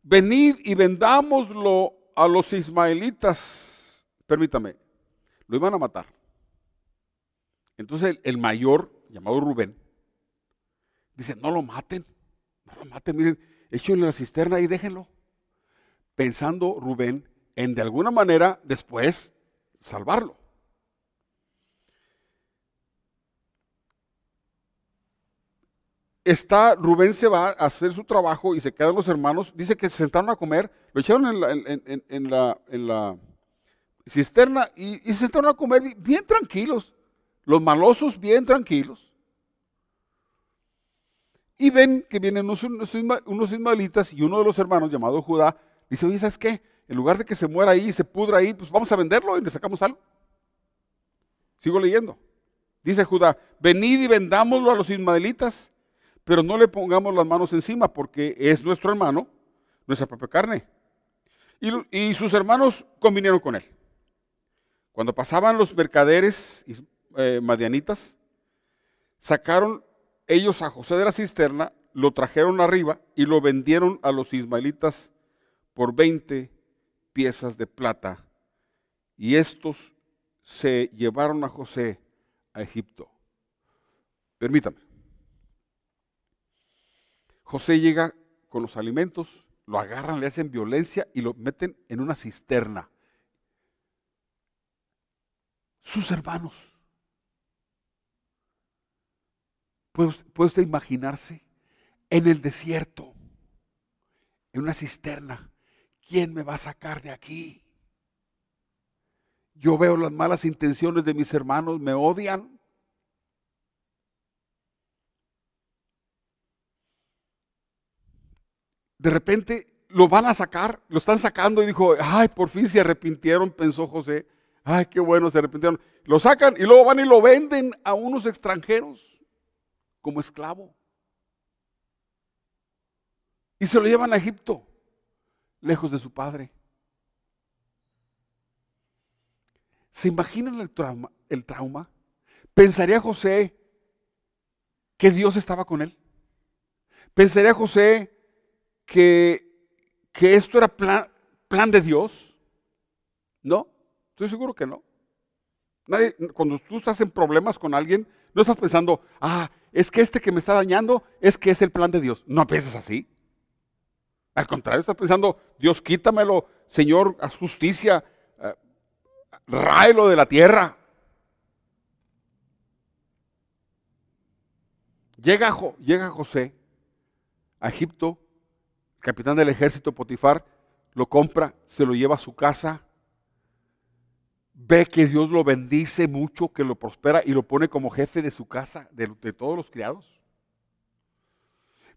Venid y vendámoslo a los ismaelitas, permítame, lo iban a matar. Entonces el mayor, llamado Rubén, Dice, no lo maten, no lo maten, miren, échenlo en la cisterna y déjenlo. Pensando Rubén en de alguna manera después salvarlo. Está, Rubén se va a hacer su trabajo y se quedan los hermanos. Dice que se sentaron a comer, lo echaron en la, en, la, cisterna y, se sentaron a comer bien tranquilos. Los malosos bien tranquilos y ven que vienen unos, unos ismaelitas y uno de los hermanos llamado Judá dice, oye, ¿sabes qué? En lugar de que se muera ahí y se pudra ahí, pues vamos a venderlo y le sacamos algo. Sigo leyendo. Dice Judá, venid y vendámoslo a los ismaelitas, pero no le pongamos las manos encima porque es nuestro hermano, nuestra propia carne. Y, sus hermanos convinieron con él. Cuando pasaban los mercaderes eh, madianitas, sacaron ellos a José de la cisterna, lo trajeron arriba y lo vendieron a los ismaelitas por 20 piezas de plata. Y estos se llevaron a José a Egipto. Permítame. José llega con los alimentos, lo agarran, le hacen violencia y lo meten en una cisterna. Sus hermanos ¿Puede, usted imaginarse en el desierto, en una cisterna? ¿Quién me va a sacar de aquí? Yo veo las malas intenciones de mis hermanos, me odian. De repente lo van a sacar, lo están sacando y dijo, ay, por fin se arrepintieron, pensó José. Ay, qué bueno, se arrepintieron. Lo sacan y luego van y lo venden a unos extranjeros como esclavo. Y se lo llevan a Egipto, lejos de su padre. ¿Se imaginan el trauma? El trauma? ¿Pensaría José que Dios estaba con él? ¿Pensaría José que, que esto era plan, plan de Dios? No, estoy seguro que no. cuando tú estás en problemas con alguien, no estás pensando, ah, es que este que me está dañando es que es el plan de Dios. No piensas así. Al contrario, estás pensando, Dios, quítamelo, Señor, haz justicia, ráelo de la tierra. Llega, llega José a Egipto, capitán del ejército Potifar, lo compra, se lo lleva a su casa, ve que Dios lo bendice mucho, que lo prospera y lo pone como jefe de su casa, de, todos los criados.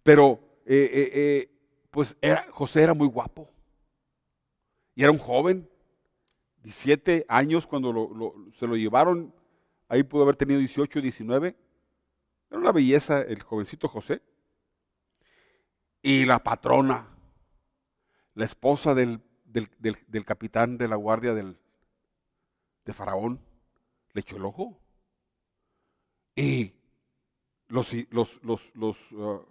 Pero eh, eh, eh, pues era, José era muy guapo y era un joven, 17 años cuando se lo llevaron, ahí pudo haber tenido 18, 19. Era una belleza el jovencito José. Y la patrona, la esposa del, del capitán de la guardia del, de Faraón le echó el ojo. Y los, los, uh,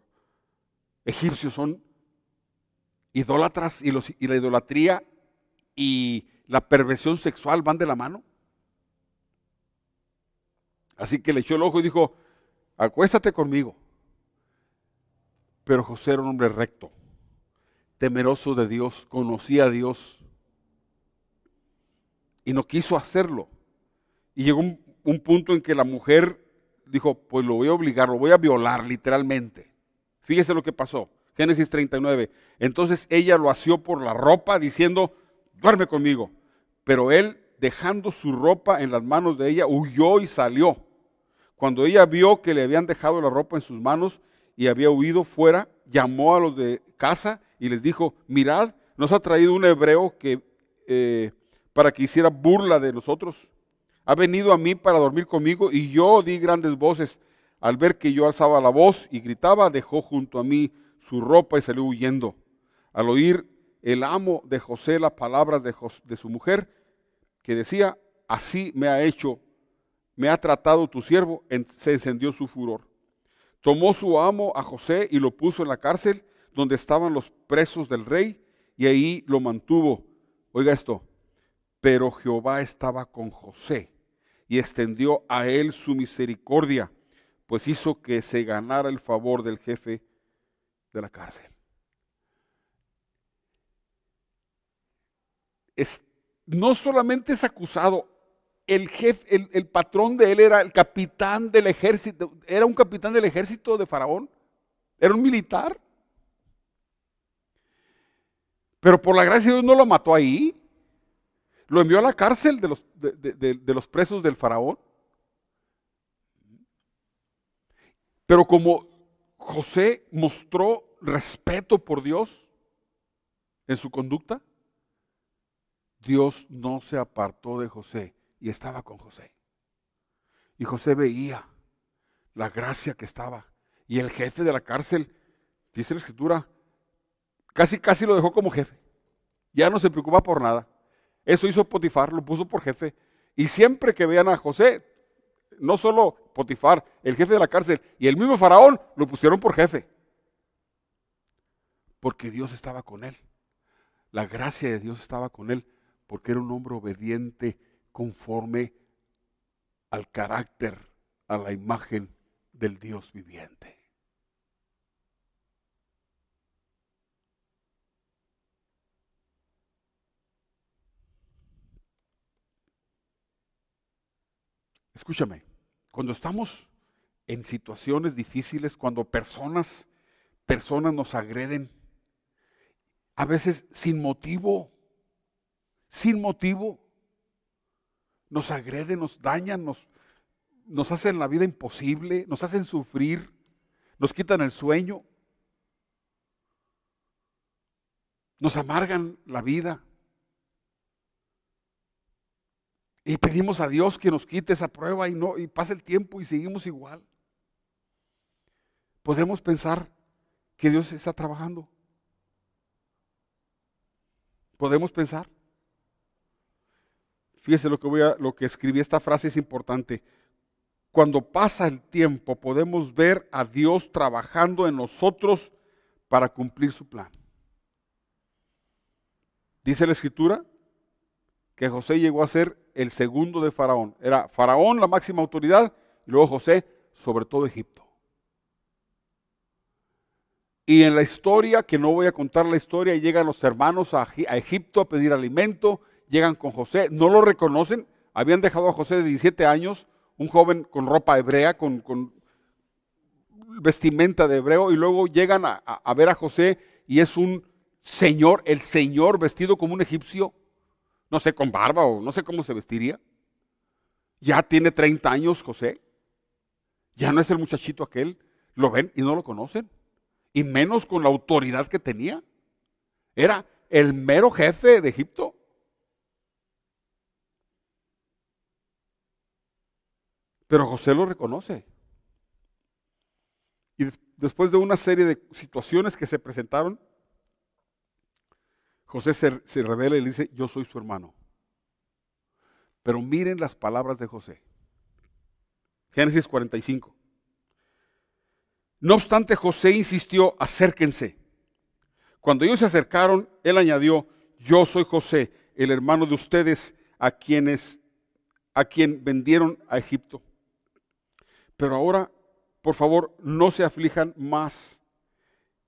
egipcios son idólatras y, y la idolatría y la perversión sexual van de la mano. Así que le echó el ojo y dijo, acuéstate conmigo. Pero José era un hombre recto, temeroso de Dios, conocía a Dios y no quiso hacerlo. Y llegó un, punto en que la mujer dijo, pues lo voy a obligar, lo voy a violar literalmente. Fíjese lo que pasó. Génesis 39. Entonces ella lo asió por la ropa diciendo, duerme conmigo. Pero él, dejando su ropa en las manos de ella, huyó y salió. Cuando ella vio que le habían dejado la ropa en sus manos y había huido fuera, llamó a los de casa y les dijo, mirad, nos ha traído un hebreo que eh, para que hiciera burla de nosotros. Ha venido a mí para dormir conmigo y yo di grandes voces. Al ver que yo alzaba la voz y gritaba, dejó junto a mí su ropa y salió huyendo. Al oír el amo de José las palabras de, de su mujer, que decía, así me ha hecho, me ha tratado tu siervo, se encendió su furor. Tomó su amo a José y lo puso en la cárcel donde estaban los presos del rey y ahí lo mantuvo. Oiga esto, pero Jehová estaba con José y extendió a él su misericordia, pues hizo que se ganara el favor del jefe de la cárcel. no solamente es acusado, el jefe, el, patrón de él era el capitán del ejército, era un capitán del ejército de Faraón, era un militar. Pero por la gracia de Dios no lo mató ahí. Lo envió a la cárcel de los, de, los presos del faraón. Pero como José mostró respeto por Dios en su conducta, Dios no se apartó de José y estaba con José. Y José veía la gracia que estaba. Y el jefe de la cárcel, dice la escritura, casi casi lo dejó como jefe. Ya no se preocupa por nada. Eso hizo Potifar, lo puso por jefe. Y siempre que vean a José, no solo Potifar, el jefe de la cárcel, y el mismo faraón, lo pusieron por jefe. Porque Dios estaba con él. La gracia de Dios estaba con él, porque era un hombre obediente conforme al carácter, a la imagen del Dios viviente. Escúchame, cuando estamos en situaciones difíciles, cuando personas, personas nos agreden, a veces sin motivo, sin motivo, nos agreden, nos dañan, nos, nos hacen la vida imposible, nos hacen sufrir, nos quitan el sueño, nos amargan la vida. Y pedimos a Dios que nos quite esa prueba y no y pase el tiempo y seguimos igual. Podemos pensar que Dios está trabajando. Podemos pensar. Fíjese lo que voy a lo que escribí esta frase es importante. Cuando pasa el tiempo podemos ver a Dios trabajando en nosotros para cumplir su plan. Dice la escritura que José llegó a ser el segundo de Faraón. Era Faraón la máxima autoridad y luego José sobre todo Egipto. Y en la historia, que no voy a contar la historia, llegan los hermanos a, Egipto a pedir alimento, llegan con José, no lo reconocen, habían dejado a José de 17 años, un joven con ropa hebrea, con, vestimenta de hebreo, y luego llegan a ver a José y es un señor, el señor vestido como un egipcio, no sé, con barba o no sé cómo se vestiría. Ya tiene 30 años José, ya no es el muchachito aquel, lo ven y no lo conocen y menos con la autoridad que tenía. Era el mero jefe de Egipto. Pero José lo reconoce. Y después de una serie de situaciones que se presentaron, José se, revela y le dice, yo soy su hermano. Pero miren las palabras de José. Génesis 45. No obstante, José insistió, acérquense. Cuando ellos se acercaron, él añadió, yo soy José, el hermano de ustedes, a quienes a quien vendieron a Egipto. Pero ahora, por favor, no se aflijan más,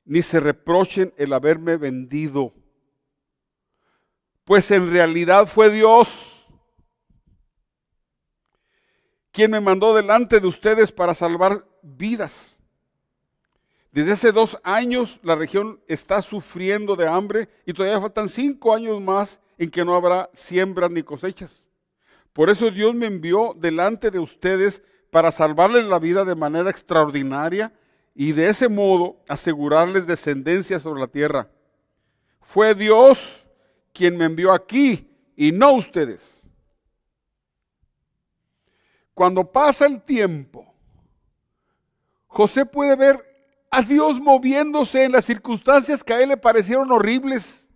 ni se reprochen el haberme vendido, pues en realidad fue Dios quien me mandó delante de ustedes para salvar vidas. Desde hace dos años la región está sufriendo de hambre y todavía faltan cinco años más en que no habrá siembras ni cosechas. Por eso Dios me envió delante de ustedes para salvarles la vida de manera extraordinaria y de ese modo asegurarles descendencia sobre la tierra. Fue Dios quien me envió aquí y no ustedes. Cuando pasa el tiempo, José puede ver a Dios moviéndose en las circunstancias que a él le parecieron horribles.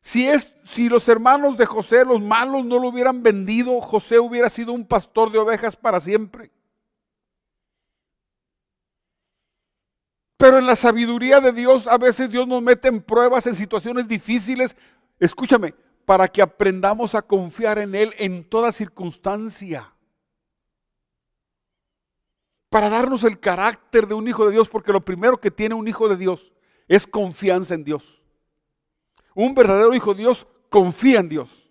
Si, es, si los hermanos de José, los malos, no lo hubieran vendido, José hubiera sido un pastor de ovejas para siempre. Pero en la sabiduría de Dios, a veces Dios nos mete en pruebas, en situaciones difíciles. Escúchame, para que aprendamos a confiar en Él en toda circunstancia para darnos el carácter de un hijo de Dios, porque lo primero que tiene un hijo de Dios es confianza en Dios. Un verdadero hijo de Dios confía en Dios.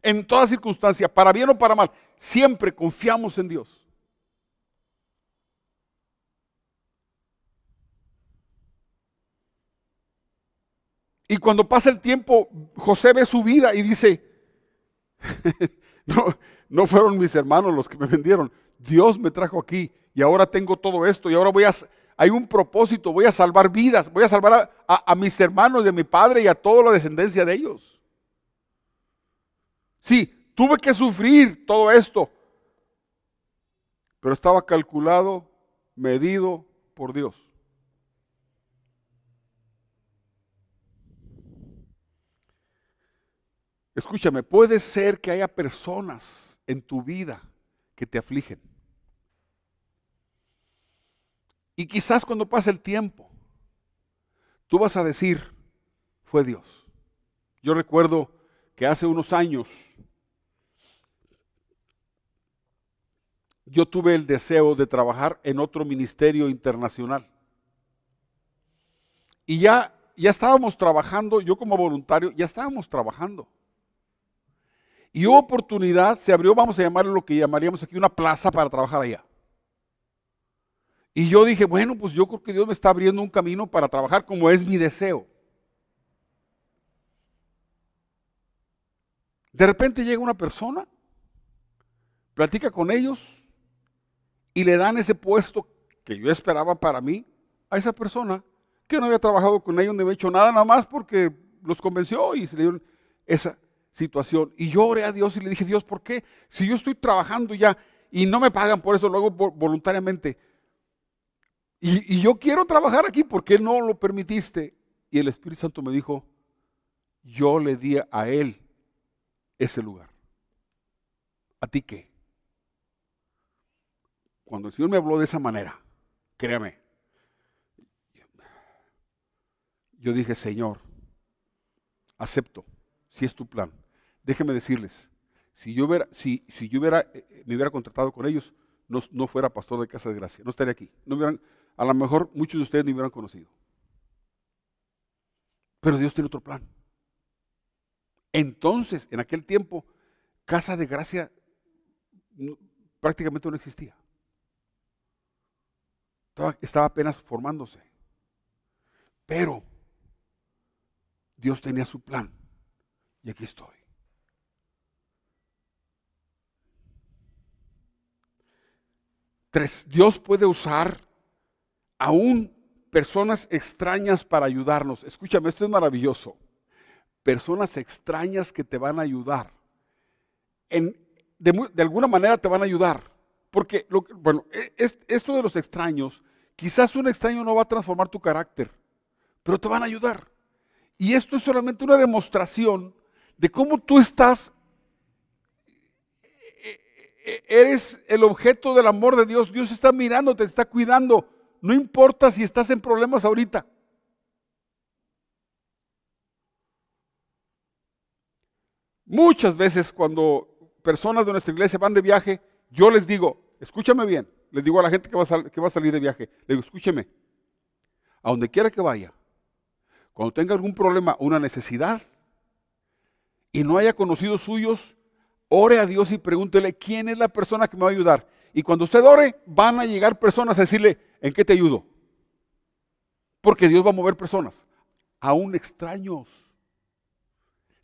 En toda circunstancia, para bien o para mal, siempre confiamos en Dios. Y cuando pasa el tiempo, José ve su vida y dice, no, no fueron mis hermanos los que me vendieron, Dios me trajo aquí y ahora tengo todo esto y ahora voy a, hay un propósito, voy a salvar vidas, voy a salvar a, mis hermanos de mi padre y a toda la descendencia de ellos. Sí, tuve que sufrir todo esto, pero estaba calculado, medido por Dios. Escúchame, puede ser que haya personas en tu vida que te afligen. Y quizás cuando pase el tiempo, tú vas a decir, fue Dios. Yo recuerdo que hace unos años yo tuve el deseo de trabajar en otro ministerio internacional. Y ya, ya estábamos trabajando, yo como voluntario, ya estábamos trabajando. Y hubo oportunidad, se abrió, vamos a llamarlo lo que llamaríamos aquí una plaza para trabajar allá. Y yo dije, bueno, pues yo creo que Dios me está abriendo un camino para trabajar como es mi deseo. De repente llega una persona, platica con ellos y le dan ese puesto que yo esperaba para mí a esa persona que no había trabajado con ellos, no había hecho nada, nada más porque los convenció y se le dieron esa situación. Y yo oré a Dios y le dije, Dios, ¿por qué? Si yo estoy trabajando ya y no me pagan por eso, lo hago voluntariamente. Y, yo quiero trabajar aquí, ¿por qué no lo permitiste? Y el Espíritu Santo me dijo, yo le di a él ese lugar. ¿A ti qué? Cuando el Señor me habló de esa manera, créame, yo dije, Señor, acepto, si es tu plan. Déjenme decirles, si yo hubiera, eh, eh, me hubiera contratado con ellos, no, fuera pastor de Casa de Gracia, no estaría aquí. No a lo mejor muchos de ustedes ni hubieran conocido. Pero Dios tiene otro plan. Entonces, en aquel tiempo, Casa de Gracia prácticamente no existía. estaba apenas formándose. Pero Dios tenía su plan. Y aquí estoy. Tres, Dios puede usar aún personas extrañas para ayudarnos. Escúchame, esto es maravilloso. Personas extrañas que te van a ayudar. En, de, alguna manera te van a ayudar. Porque, lo, bueno, e, esto de los extraños, quizás un extraño no va a transformar tu carácter, pero te van a ayudar. Y esto es solamente una demostración de cómo tú estás, eres el objeto del amor de Dios. Dios está mirando, te está cuidando. No importa si estás en problemas ahorita. Muchas veces cuando personas de nuestra iglesia van de viaje, yo les digo, escúchame bien, les digo a la gente que va a, que va a salir de viaje, le digo, escúcheme, a donde quiera que vaya, cuando tenga algún problema, una necesidad, y no haya conocidos suyos, ore a Dios y pregúntele quién es la persona que me va a ayudar. Y cuando usted ore, van a llegar personas a decirle, ¿en qué te ayudo? Porque Dios va a mover personas, aún extraños.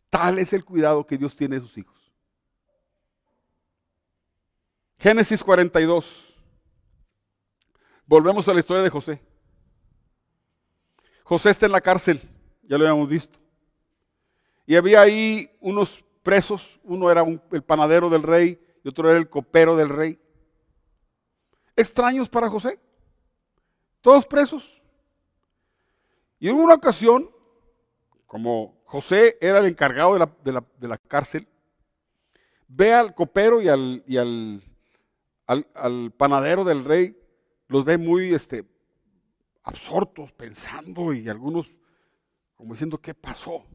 Tal es el cuidado que Dios tiene de sus hijos. Génesis 42. Volvemos a la historia de José. José está en la cárcel, ya lo habíamos visto. Y había ahí unos presos, uno era el panadero del rey y otro era el copero del rey. Extraños para José, todos presos. Y en una ocasión, como José era el encargado de la, cárcel, ve al copero y al, y al al, panadero del rey, los ve muy este, absortos, pensando y algunos como diciendo, ¿qué pasó?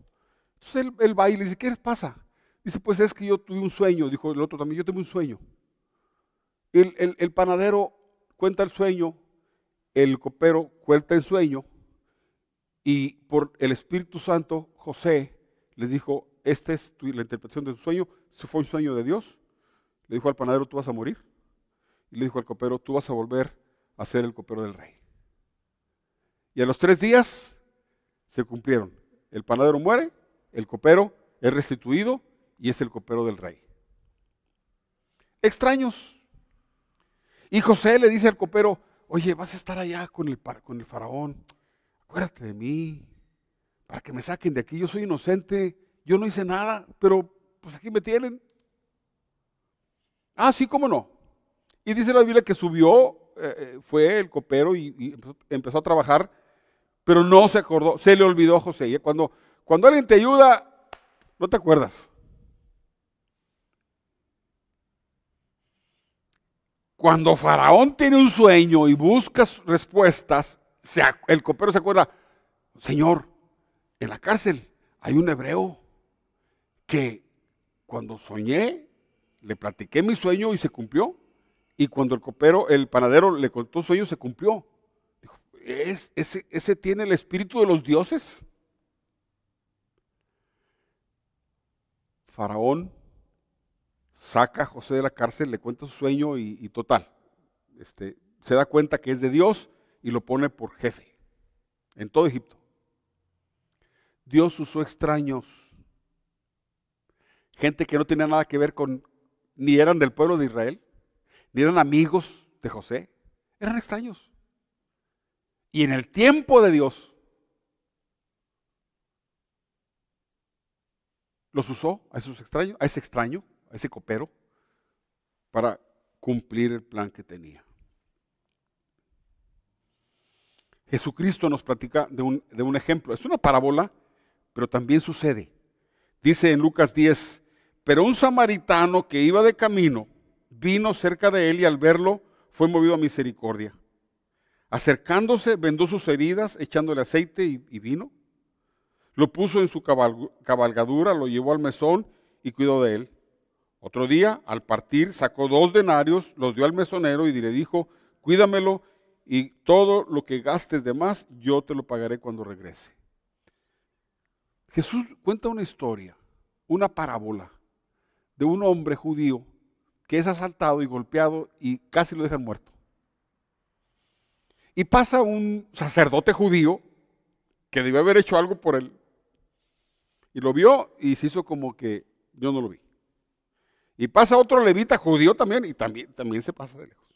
Entonces él, va y le dice, ¿qué les pasa? Dice, pues es que yo tuve un sueño, dijo el otro también, yo tuve un sueño. El, el, panadero cuenta el sueño, el copero cuenta el sueño, y por el Espíritu Santo, José les dijo, esta es la interpretación de tu sueño, si fue un sueño de Dios. Le dijo al panadero, tú vas a morir y le dijo al copero, tú vas a volver a ser el copero del rey. Y a los tres días se cumplieron. El panadero muere, el copero es restituido y es el copero del rey. Extraños. Y José le dice al copero, oye, vas a estar allá con el, con el faraón, acuérdate de mí, para que me saquen de aquí, yo soy inocente, yo no hice nada, pero pues aquí me tienen. Ah, sí, cómo no. Y dice la Biblia que subió, eh, eh, fue el copero y, empezó, a trabajar, pero no se acordó, se le olvidó a José. Cuando, cuando alguien te ayuda, no te acuerdas. Cuando Faraón tiene un sueño y busca respuestas, el copero se acuerda, Señor, en la cárcel hay un hebreo que cuando soñé, le platiqué mi sueño y se cumplió. Y cuando el copero, el panadero le contó sueño, se cumplió. Dijo, ¿Es, ese tiene el espíritu de los dioses. Faraón saca a José de la cárcel, le cuenta su sueño y, total, este, se da cuenta que es de Dios y lo pone por jefe en todo Egipto. Dios usó extraños, gente que no tenía nada que ver con, ni eran del pueblo de Israel, ni eran amigos de José, eran extraños. Y en el tiempo de Dios los usó a esos extraños, a ese extraño, a ese copero, para cumplir el plan que tenía. Jesucristo nos platica de un, de un, ejemplo. Es una parábola, pero también sucede. Dice en Lucas 10, pero un samaritano que iba de camino vino cerca de él y al verlo fue movido a misericordia. Acercándose, vendó sus heridas, echándole aceite y, vino. Lo puso en su cabalgadura, lo llevó al mesón y cuidó de él. Otro día, al partir, sacó dos denarios, los dio al mesonero y le dijo, cuídamelo y todo lo que gastes de más, yo te lo pagaré cuando regrese. Jesús cuenta una historia, una parábola de un hombre judío que es asaltado y golpeado y casi lo dejan muerto. Y pasa un sacerdote judío que debió haber hecho algo por él. Y lo vio y se hizo como que yo no lo vi. Y pasa otro levita judío también y también, también se pasa de lejos.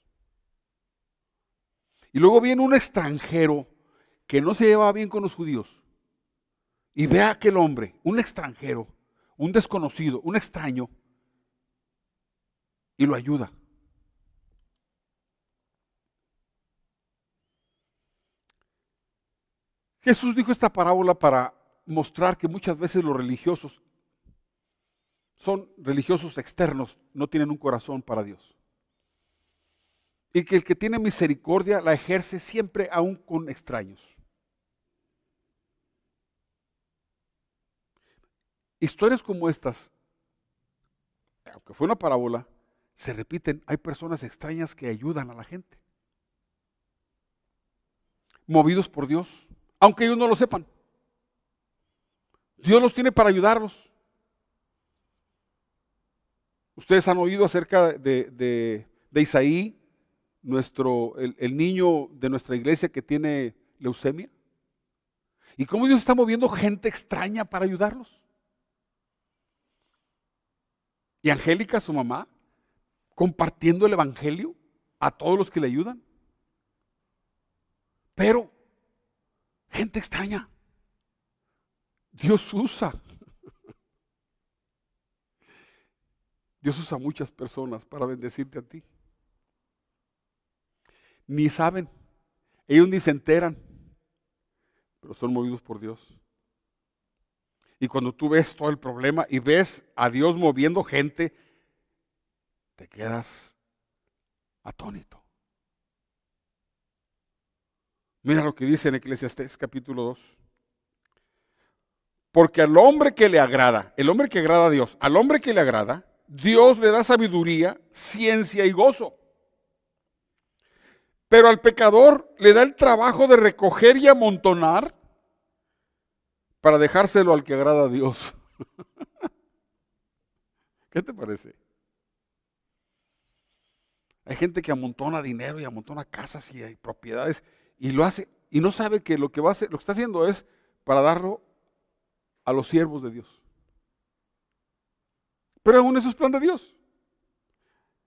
Y luego viene un extranjero que no se llevaba bien con los judíos. Y ve a aquel hombre, un extranjero, un desconocido, un extraño, y lo ayuda. Jesús dijo esta parábola para mostrar que muchas veces los religiosos son religiosos externos, no tienen un corazón para Dios. Y que el que tiene misericordia la ejerce siempre aún con extraños. Historias como estas, aunque fue una parábola, se repiten. Hay personas extrañas que ayudan a la gente. Movidos por Dios, aunque ellos no lo sepan. Dios los tiene para ayudarlos. Ustedes han oído acerca de, Isaí, nuestro, el, el, niño de nuestra iglesia que tiene leucemia. Y cómo Dios está moviendo gente extraña para ayudarlos. Y Angélica, su mamá, compartiendo el Evangelio a todos los que le ayudan. Pero, gente extraña, Dios usa. Dios usa muchas personas para bendecirte a ti. Ni saben, ellos ni se enteran, pero son movidos por Dios. Y cuando tú ves todo el problema y ves a Dios moviendo gente, te quedas atónito. Mira lo que dice en Eclesiastés capítulo 2. Porque al hombre que le agrada, el hombre que agrada a Dios, al hombre que le agrada, Dios le da sabiduría, ciencia y gozo. Pero al pecador le da el trabajo de recoger y amontonar para dejárselo al que agrada a Dios. ¿Qué te parece? Hay gente que amontona dinero y amontona casas y hay propiedades y lo hace y no sabe que lo que va a hacer, lo que está haciendo es para darlo a los siervos de Dios. Pero aún eso es plan de Dios.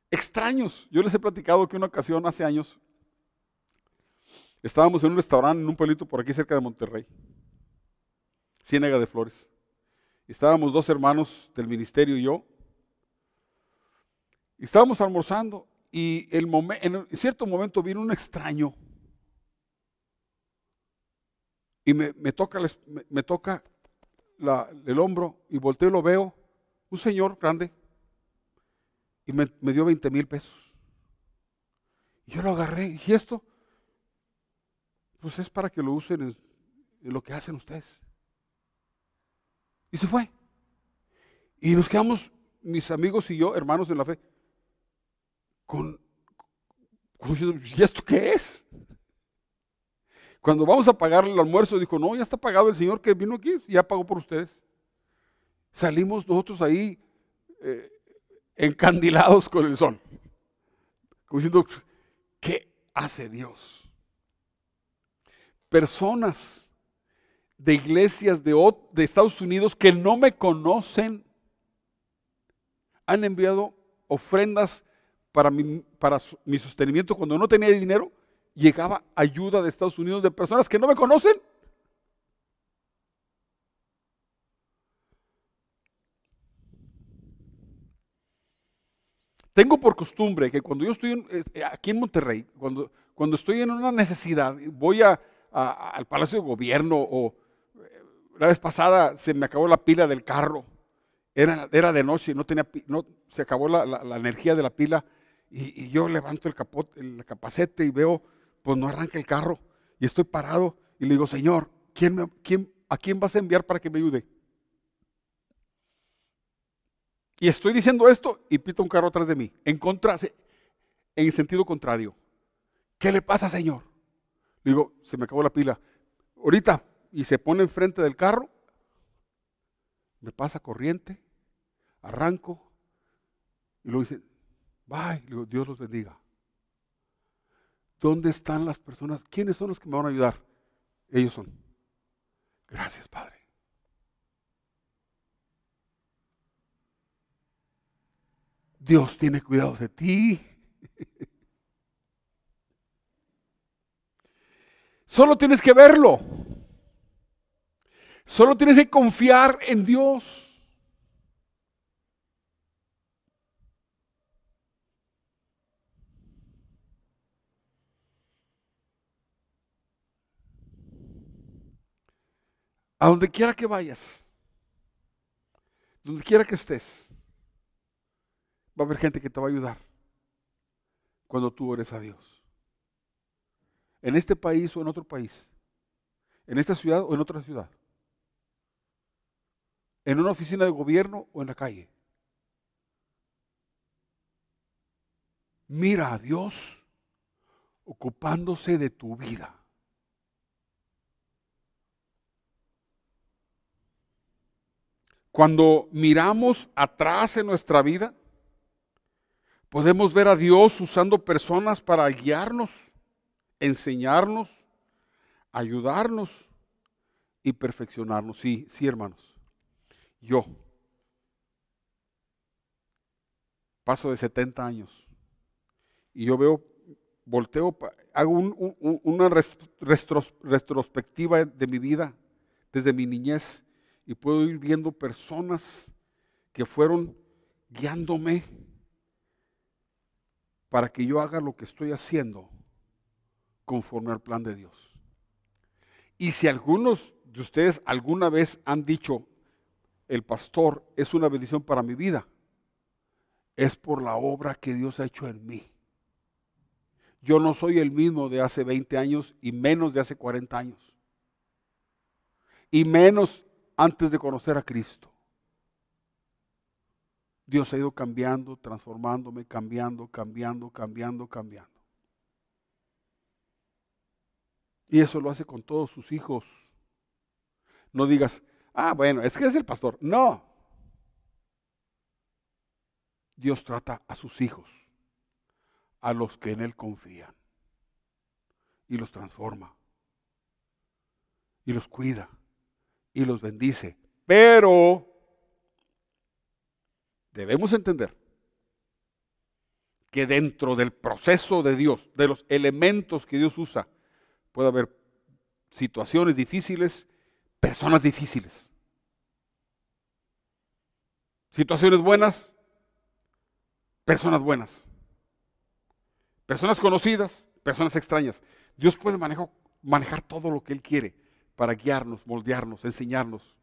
Extraños. Yo les he platicado que una ocasión hace años estábamos en un restaurante en un pueblito por aquí cerca de Monterrey, Ciénaga de Flores. estábamos dos hermanos del ministerio y yo. Estábamos almorzando y el en cierto momento vino un extraño y me, toca, me, toca el hombro y volteo y lo veo, un señor grande, y me, dio 20 mil pesos. Yo lo agarré y esto, pues es para que lo usen en, lo que hacen ustedes. Y se fue. Y nos quedamos, mis amigos y yo, hermanos en la fe, con, ¿y esto qué es? Cuando vamos a pagar el almuerzo, dijo, no, ya está pagado el señor que vino aquí, ya pagó por ustedes. Salimos nosotros ahí eh, encandilados con el sol. Como diciendo, ¿qué hace Dios? Personas de iglesias de, de Estados Unidos que no me conocen han enviado ofrendas para mi, para mi sostenimiento cuando no tenía dinero, llegaba ayuda de Estados Unidos de personas que no me conocen. Tengo por costumbre que cuando yo estoy eh, aquí en Monterrey, cuando, cuando estoy en una necesidad, voy al Palacio de Gobierno o eh, la vez pasada se me acabó la pila del carro, era, era de noche, no tenía, no, se acabó la, la energía de la pila y, yo levanto el, el capacete y veo, pues no arranca el carro. Y estoy parado y le digo, Señor, ¿quién, me, quién ¿a quién vas a enviar para que me ayude? Y estoy diciendo esto y pita un carro atrás de mí, en contra, en sentido contrario. ¿Qué le pasa, Señor? digo, se me acabó la pila. Ahorita, y se pone enfrente del carro, me pasa corriente, arranco, y luego dice, bye, digo, Dios los bendiga. ¿Dónde están las personas? ¿Quiénes son los que me van a ayudar? Ellos son. Gracias, Padre. Dios tiene cuidado de ti. Solo tienes que verlo. Solo tienes que confiar en Dios. A donde quiera que vayas, donde quiera que estés, va a haber gente que te va a ayudar cuando tú ores a Dios. En este país o en otro país, en esta ciudad o en otra ciudad, en una oficina de gobierno o en la calle. Mira a Dios ocupándose de tu vida. Cuando miramos atrás en nuestra vida, podemos ver a Dios usando personas para guiarnos, enseñarnos, ayudarnos y perfeccionarnos. Sí, sí, hermanos. Yo paso de 70 años y yo veo, volteo, hago una retrospectiva de mi vida desde mi niñez y puedo ir viendo personas que fueron guiándome para que yo haga lo que estoy haciendo conforme al plan de Dios. Y si algunos de ustedes alguna vez han dicho, el pastor es una bendición para mi vida, es por la obra que Dios ha hecho en mí. Yo no soy el mismo de hace 20 años y menos de hace 40 años. Y menos antes de conocer a Cristo. Dios ha ido cambiando, transformándome, cambiando, cambiando, cambiando, cambiando. Y eso lo hace con todos sus hijos. No digas, ah, bueno, es que es el pastor. No. Dios trata a sus hijos, a los que en Él confían, y los transforma, y los cuida y los bendice. Pero debemos entender que dentro del proceso de Dios, de los elementos que Dios usa, puede haber situaciones difíciles, personas difíciles. Situaciones buenas, personas buenas. Personas conocidas, personas extrañas. Dios puede manejar, todo lo que Él quiere para guiarnos, moldearnos, enseñarnos.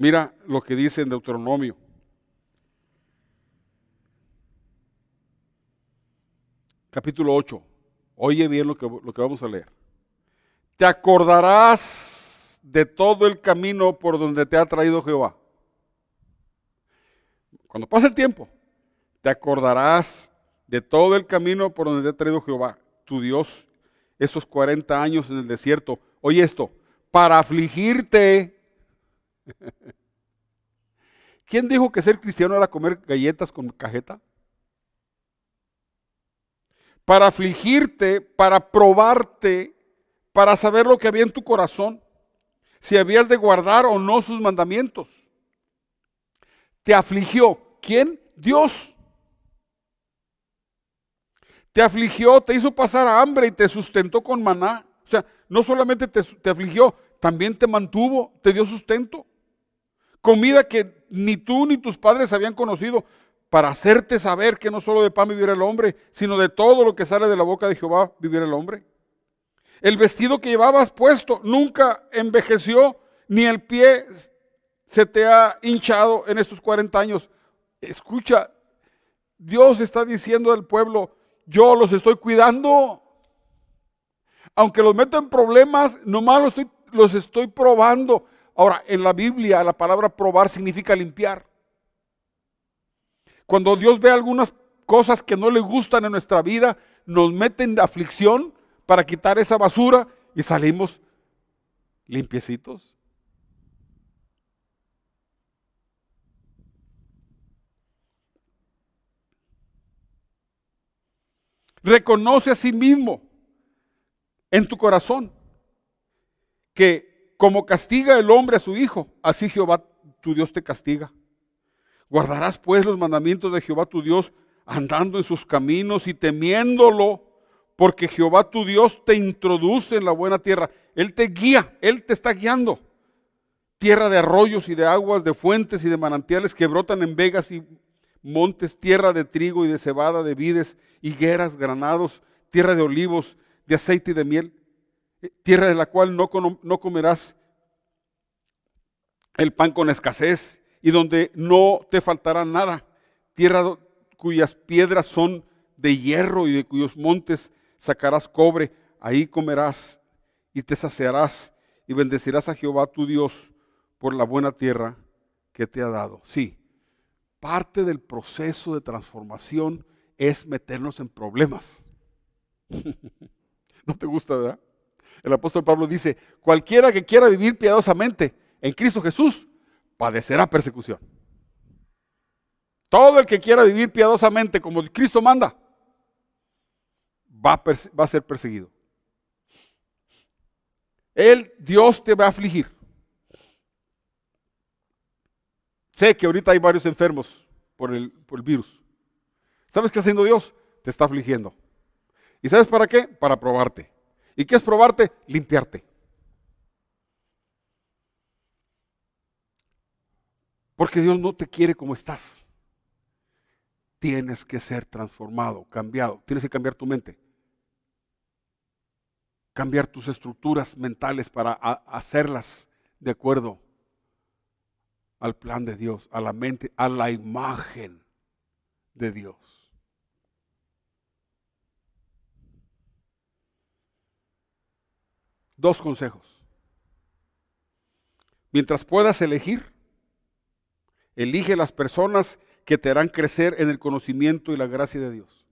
Mira lo que dice en Deuteronomio. Capítulo 8. Oye bien lo que, lo que vamos a leer. Te acordarás de todo el camino por donde te ha traído Jehová. Cuando pase el tiempo, te acordarás de todo el camino por donde te ha traído Jehová, tu Dios, esos 40 años en el desierto. Oye esto, para afligirte. ¿Quién dijo que ser cristiano era comer galletas con cajeta? Para afligirte, para probarte, para saber lo que había en tu corazón, si habías de guardar o no sus mandamientos. Te afligió. ¿Quién? Dios te afligió, te hizo pasar hambre y te sustentó con maná. O sea, no solamente te, afligió, también te mantuvo, te dio sustento. Comida que ni tú ni tus padres habían conocido para hacerte saber que no solo de pan vivirá el hombre, sino de todo lo que sale de la boca de Jehová vivirá el hombre. El vestido que llevabas puesto nunca envejeció, ni el pie se te ha hinchado en estos 40 años. Escucha, Dios está diciendo al pueblo, yo los estoy cuidando. Aunque los meto en problemas, nomás los estoy, los estoy probando. Ahora, en la Biblia la palabra probar significa limpiar. Cuando Dios ve algunas cosas que no le gustan en nuestra vida, nos mete en aflicción para quitar esa basura y salimos limpiecitos. Reconoce a sí mismo en tu corazón que como castiga el hombre a su hijo, así Jehová tu Dios te castiga. Guardarás pues los mandamientos de Jehová tu Dios andando en sus caminos y temiéndolo, porque Jehová tu Dios te introduce en la buena tierra. Él te guía, Él te está guiando. Tierra de arroyos y de aguas, de fuentes y de manantiales que brotan en vegas y montes, tierra de trigo y de cebada, de vides, higueras, granados, tierra de olivos, de aceite y de miel, tierra de la cual no, no comerás el pan con escasez y donde no te faltará nada, tierra cuyas piedras son de hierro y de cuyos montes sacarás cobre, ahí comerás y te saciarás y bendecirás a Jehová tu Dios por la buena tierra que te ha dado. Sí, parte del proceso de transformación es meternos en problemas. ¿No te gusta, verdad? El apóstol Pablo dice, cualquiera que quiera vivir piadosamente en Cristo Jesús, padecerá persecución. Todo el que quiera vivir piadosamente como Cristo manda, va a, ser perseguido. Él, Dios te va a afligir. Sé que ahorita hay varios enfermos por el, por el virus. ¿Sabes qué haciendo Dios? Te está afligiendo. ¿Y sabes para qué? Para probarte. ¿Y qué es probarte? Limpiarte. Porque Dios no te quiere como estás. Tienes que ser transformado, cambiado. Tienes que cambiar tu mente. Cambiar tus estructuras mentales para hacerlas de acuerdo al plan de Dios, a la mente, a la imagen de Dios. Dos consejos. Mientras puedas elegir, elige las personas que te harán crecer en el conocimiento y la gracia de Dios.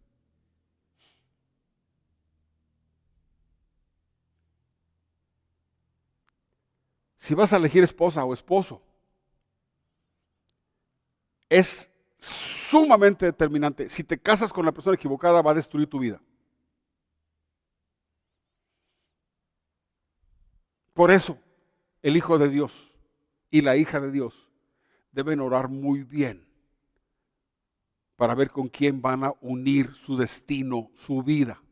Si vas a elegir esposa o esposo, es sumamente determinante. Si te casas con la persona equivocada, va a destruir tu vida. Por eso, el Hijo de Dios y la hija de Dios deben orar muy bien para ver con quién van a unir su destino, su vida.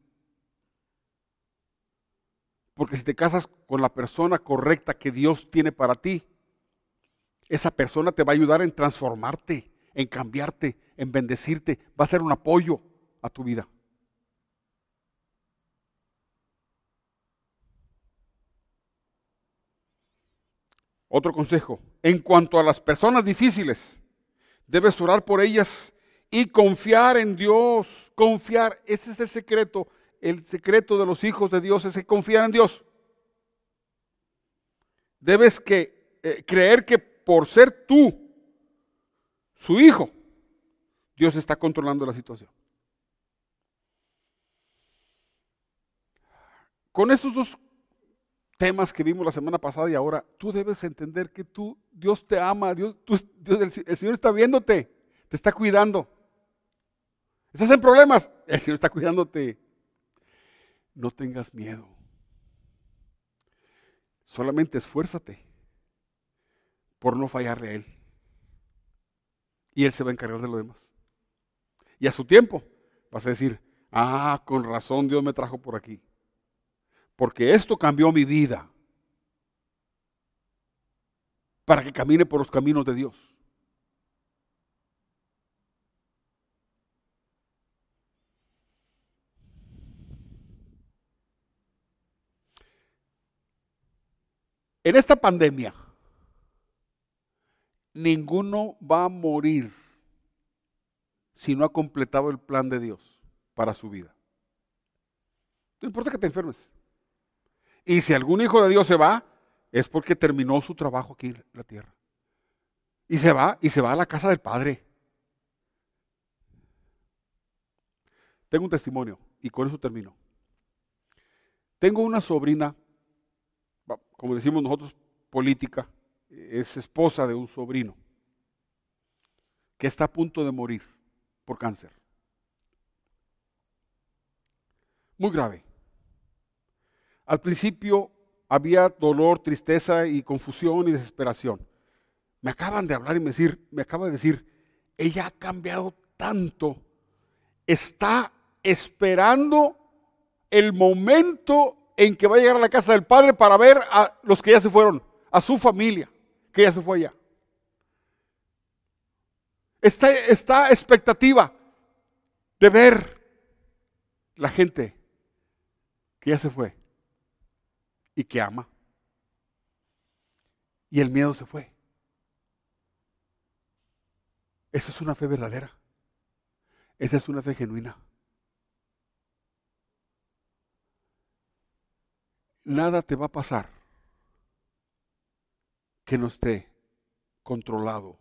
Porque si te casas con la persona correcta que Dios tiene para ti, esa persona te va a ayudar en transformarte, en cambiarte, en bendecirte. Va a ser un apoyo a tu vida. Otro consejo, en cuanto a las personas difíciles, debes orar por ellas y confiar en Dios. Confiar, ese es el secreto. El secreto de los hijos de Dios es confiar en Dios. Debes que, eh, creer que por ser tú su hijo, Dios está controlando la situación. Con estos dos temas que vimos la semana pasada y ahora, tú debes entender que tú, Dios te ama, Dios, el, Señor está viéndote, te está cuidando. Estás en problemas, el Señor está cuidándote. No tengas miedo. Solamente esfuérzate por no fallarle a Él. Y Él se va a encargar de lo demás. Y a su tiempo vas a decir, ah, con razón Dios me trajo por aquí. Porque esto cambió mi vida. Para que camine por los caminos de Dios. En esta pandemia, ninguno va a morir si no ha completado el plan de Dios para su vida. No importa que te enfermes. Y si algún hijo de Dios se va, es porque terminó su trabajo aquí en la tierra. Y se va, y se va a la casa del Padre. Tengo un testimonio, y con eso termino. Tengo una sobrina, como decimos nosotros, política, es esposa de un sobrino, que está a punto de morir por cáncer. Muy grave. Al principio había dolor, tristeza y confusión y desesperación. Me acaban de hablar y me, decir, me acaba de decir, ella ha cambiado tanto, está esperando el momento en que va a llegar a la casa del Padre para ver a los que ya se fueron, a su familia, que ya se fue allá. Está, está expectativa de ver la gente que ya se fue y que ama. Y el miedo se fue. Esa es una fe verdadera. Esa es una fe genuina. Nada te va a pasar que no esté controlado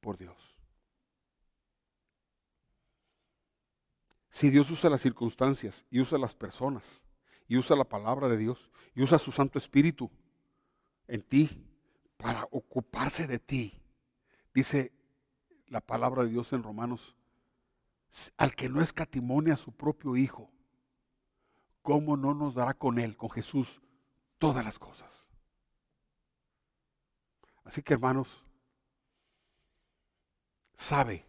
por Dios. Si Dios usa las circunstancias y usa las personas y usa la palabra de Dios y usa su Santo Espíritu en ti para ocuparse de ti. Dice la palabra de Dios en Romanos, al que no escatimonia a su propio Hijo, ¿cómo no nos dará con Él, con Jesús, todas las cosas? Así que hermanos, sabe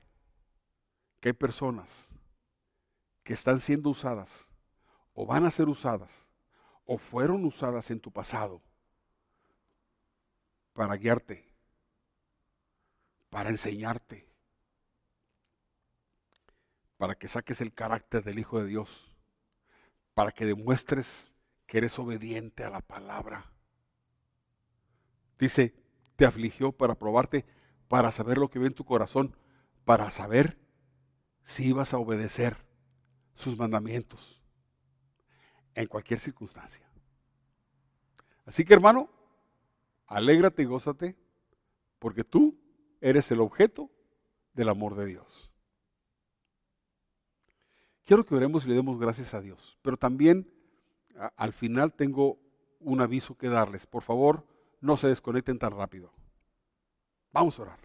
que hay personas que están siendo usadas o van a ser usadas o fueron usadas en tu pasado para guiarte, para enseñarte, para que saques el carácter del Hijo de Dios, para que demuestres que eres obediente a la palabra. Dice, te afligió para probarte, para saber lo que ve en tu corazón, para saber si ibas a obedecer sus mandamientos en cualquier circunstancia. Así que hermano, alégrate y gózate, porque tú eres el objeto del amor de Dios. Quiero que oremos y le demos gracias a Dios, pero también al final tengo un aviso que darles. Por favor, no se desconecten tan rápido. Vamos a orar.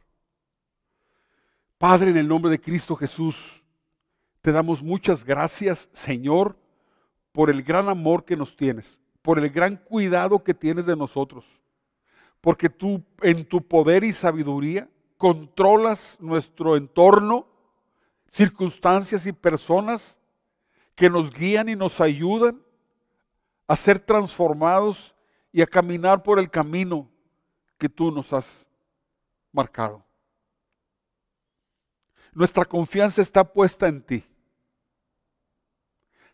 Padre, en el nombre de Cristo Jesús, te damos muchas gracias, Señor, por el gran amor que nos tienes, por el gran cuidado que tienes de nosotros, porque tú en tu poder y sabiduría controlas nuestro entorno, circunstancias y personas que nos guían y nos ayudan a ser transformados y a caminar por el camino que tú nos has marcado. Nuestra confianza está puesta en ti.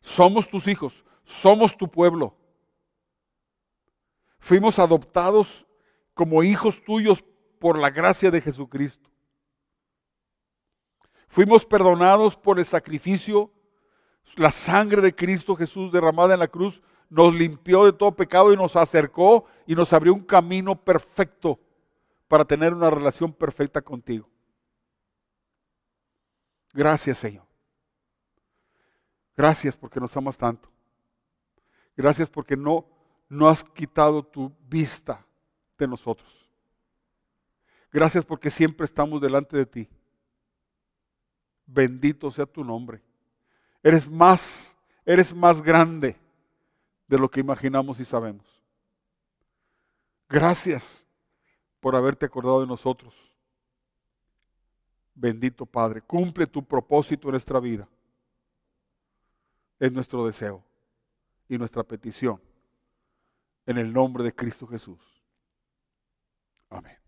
Somos tus hijos, somos tu pueblo. Fuimos adoptados como hijos tuyos por la gracia de Jesucristo. Fuimos perdonados por el sacrificio, la sangre de Cristo Jesús derramada en la cruz nos limpió de todo pecado y nos acercó y nos abrió un camino perfecto para tener una relación perfecta contigo. Gracias Señor. Gracias porque nos amas tanto. Gracias porque no, no has quitado tu vista de nosotros. Gracias porque siempre estamos delante de ti. Bendito sea tu nombre. Eres más, eres más grande de lo que imaginamos y sabemos. Gracias por haberte acordado de nosotros. Bendito Padre, cumple tu propósito en nuestra vida es nuestro deseo y nuestra petición. En el nombre de Cristo Jesús. Amén.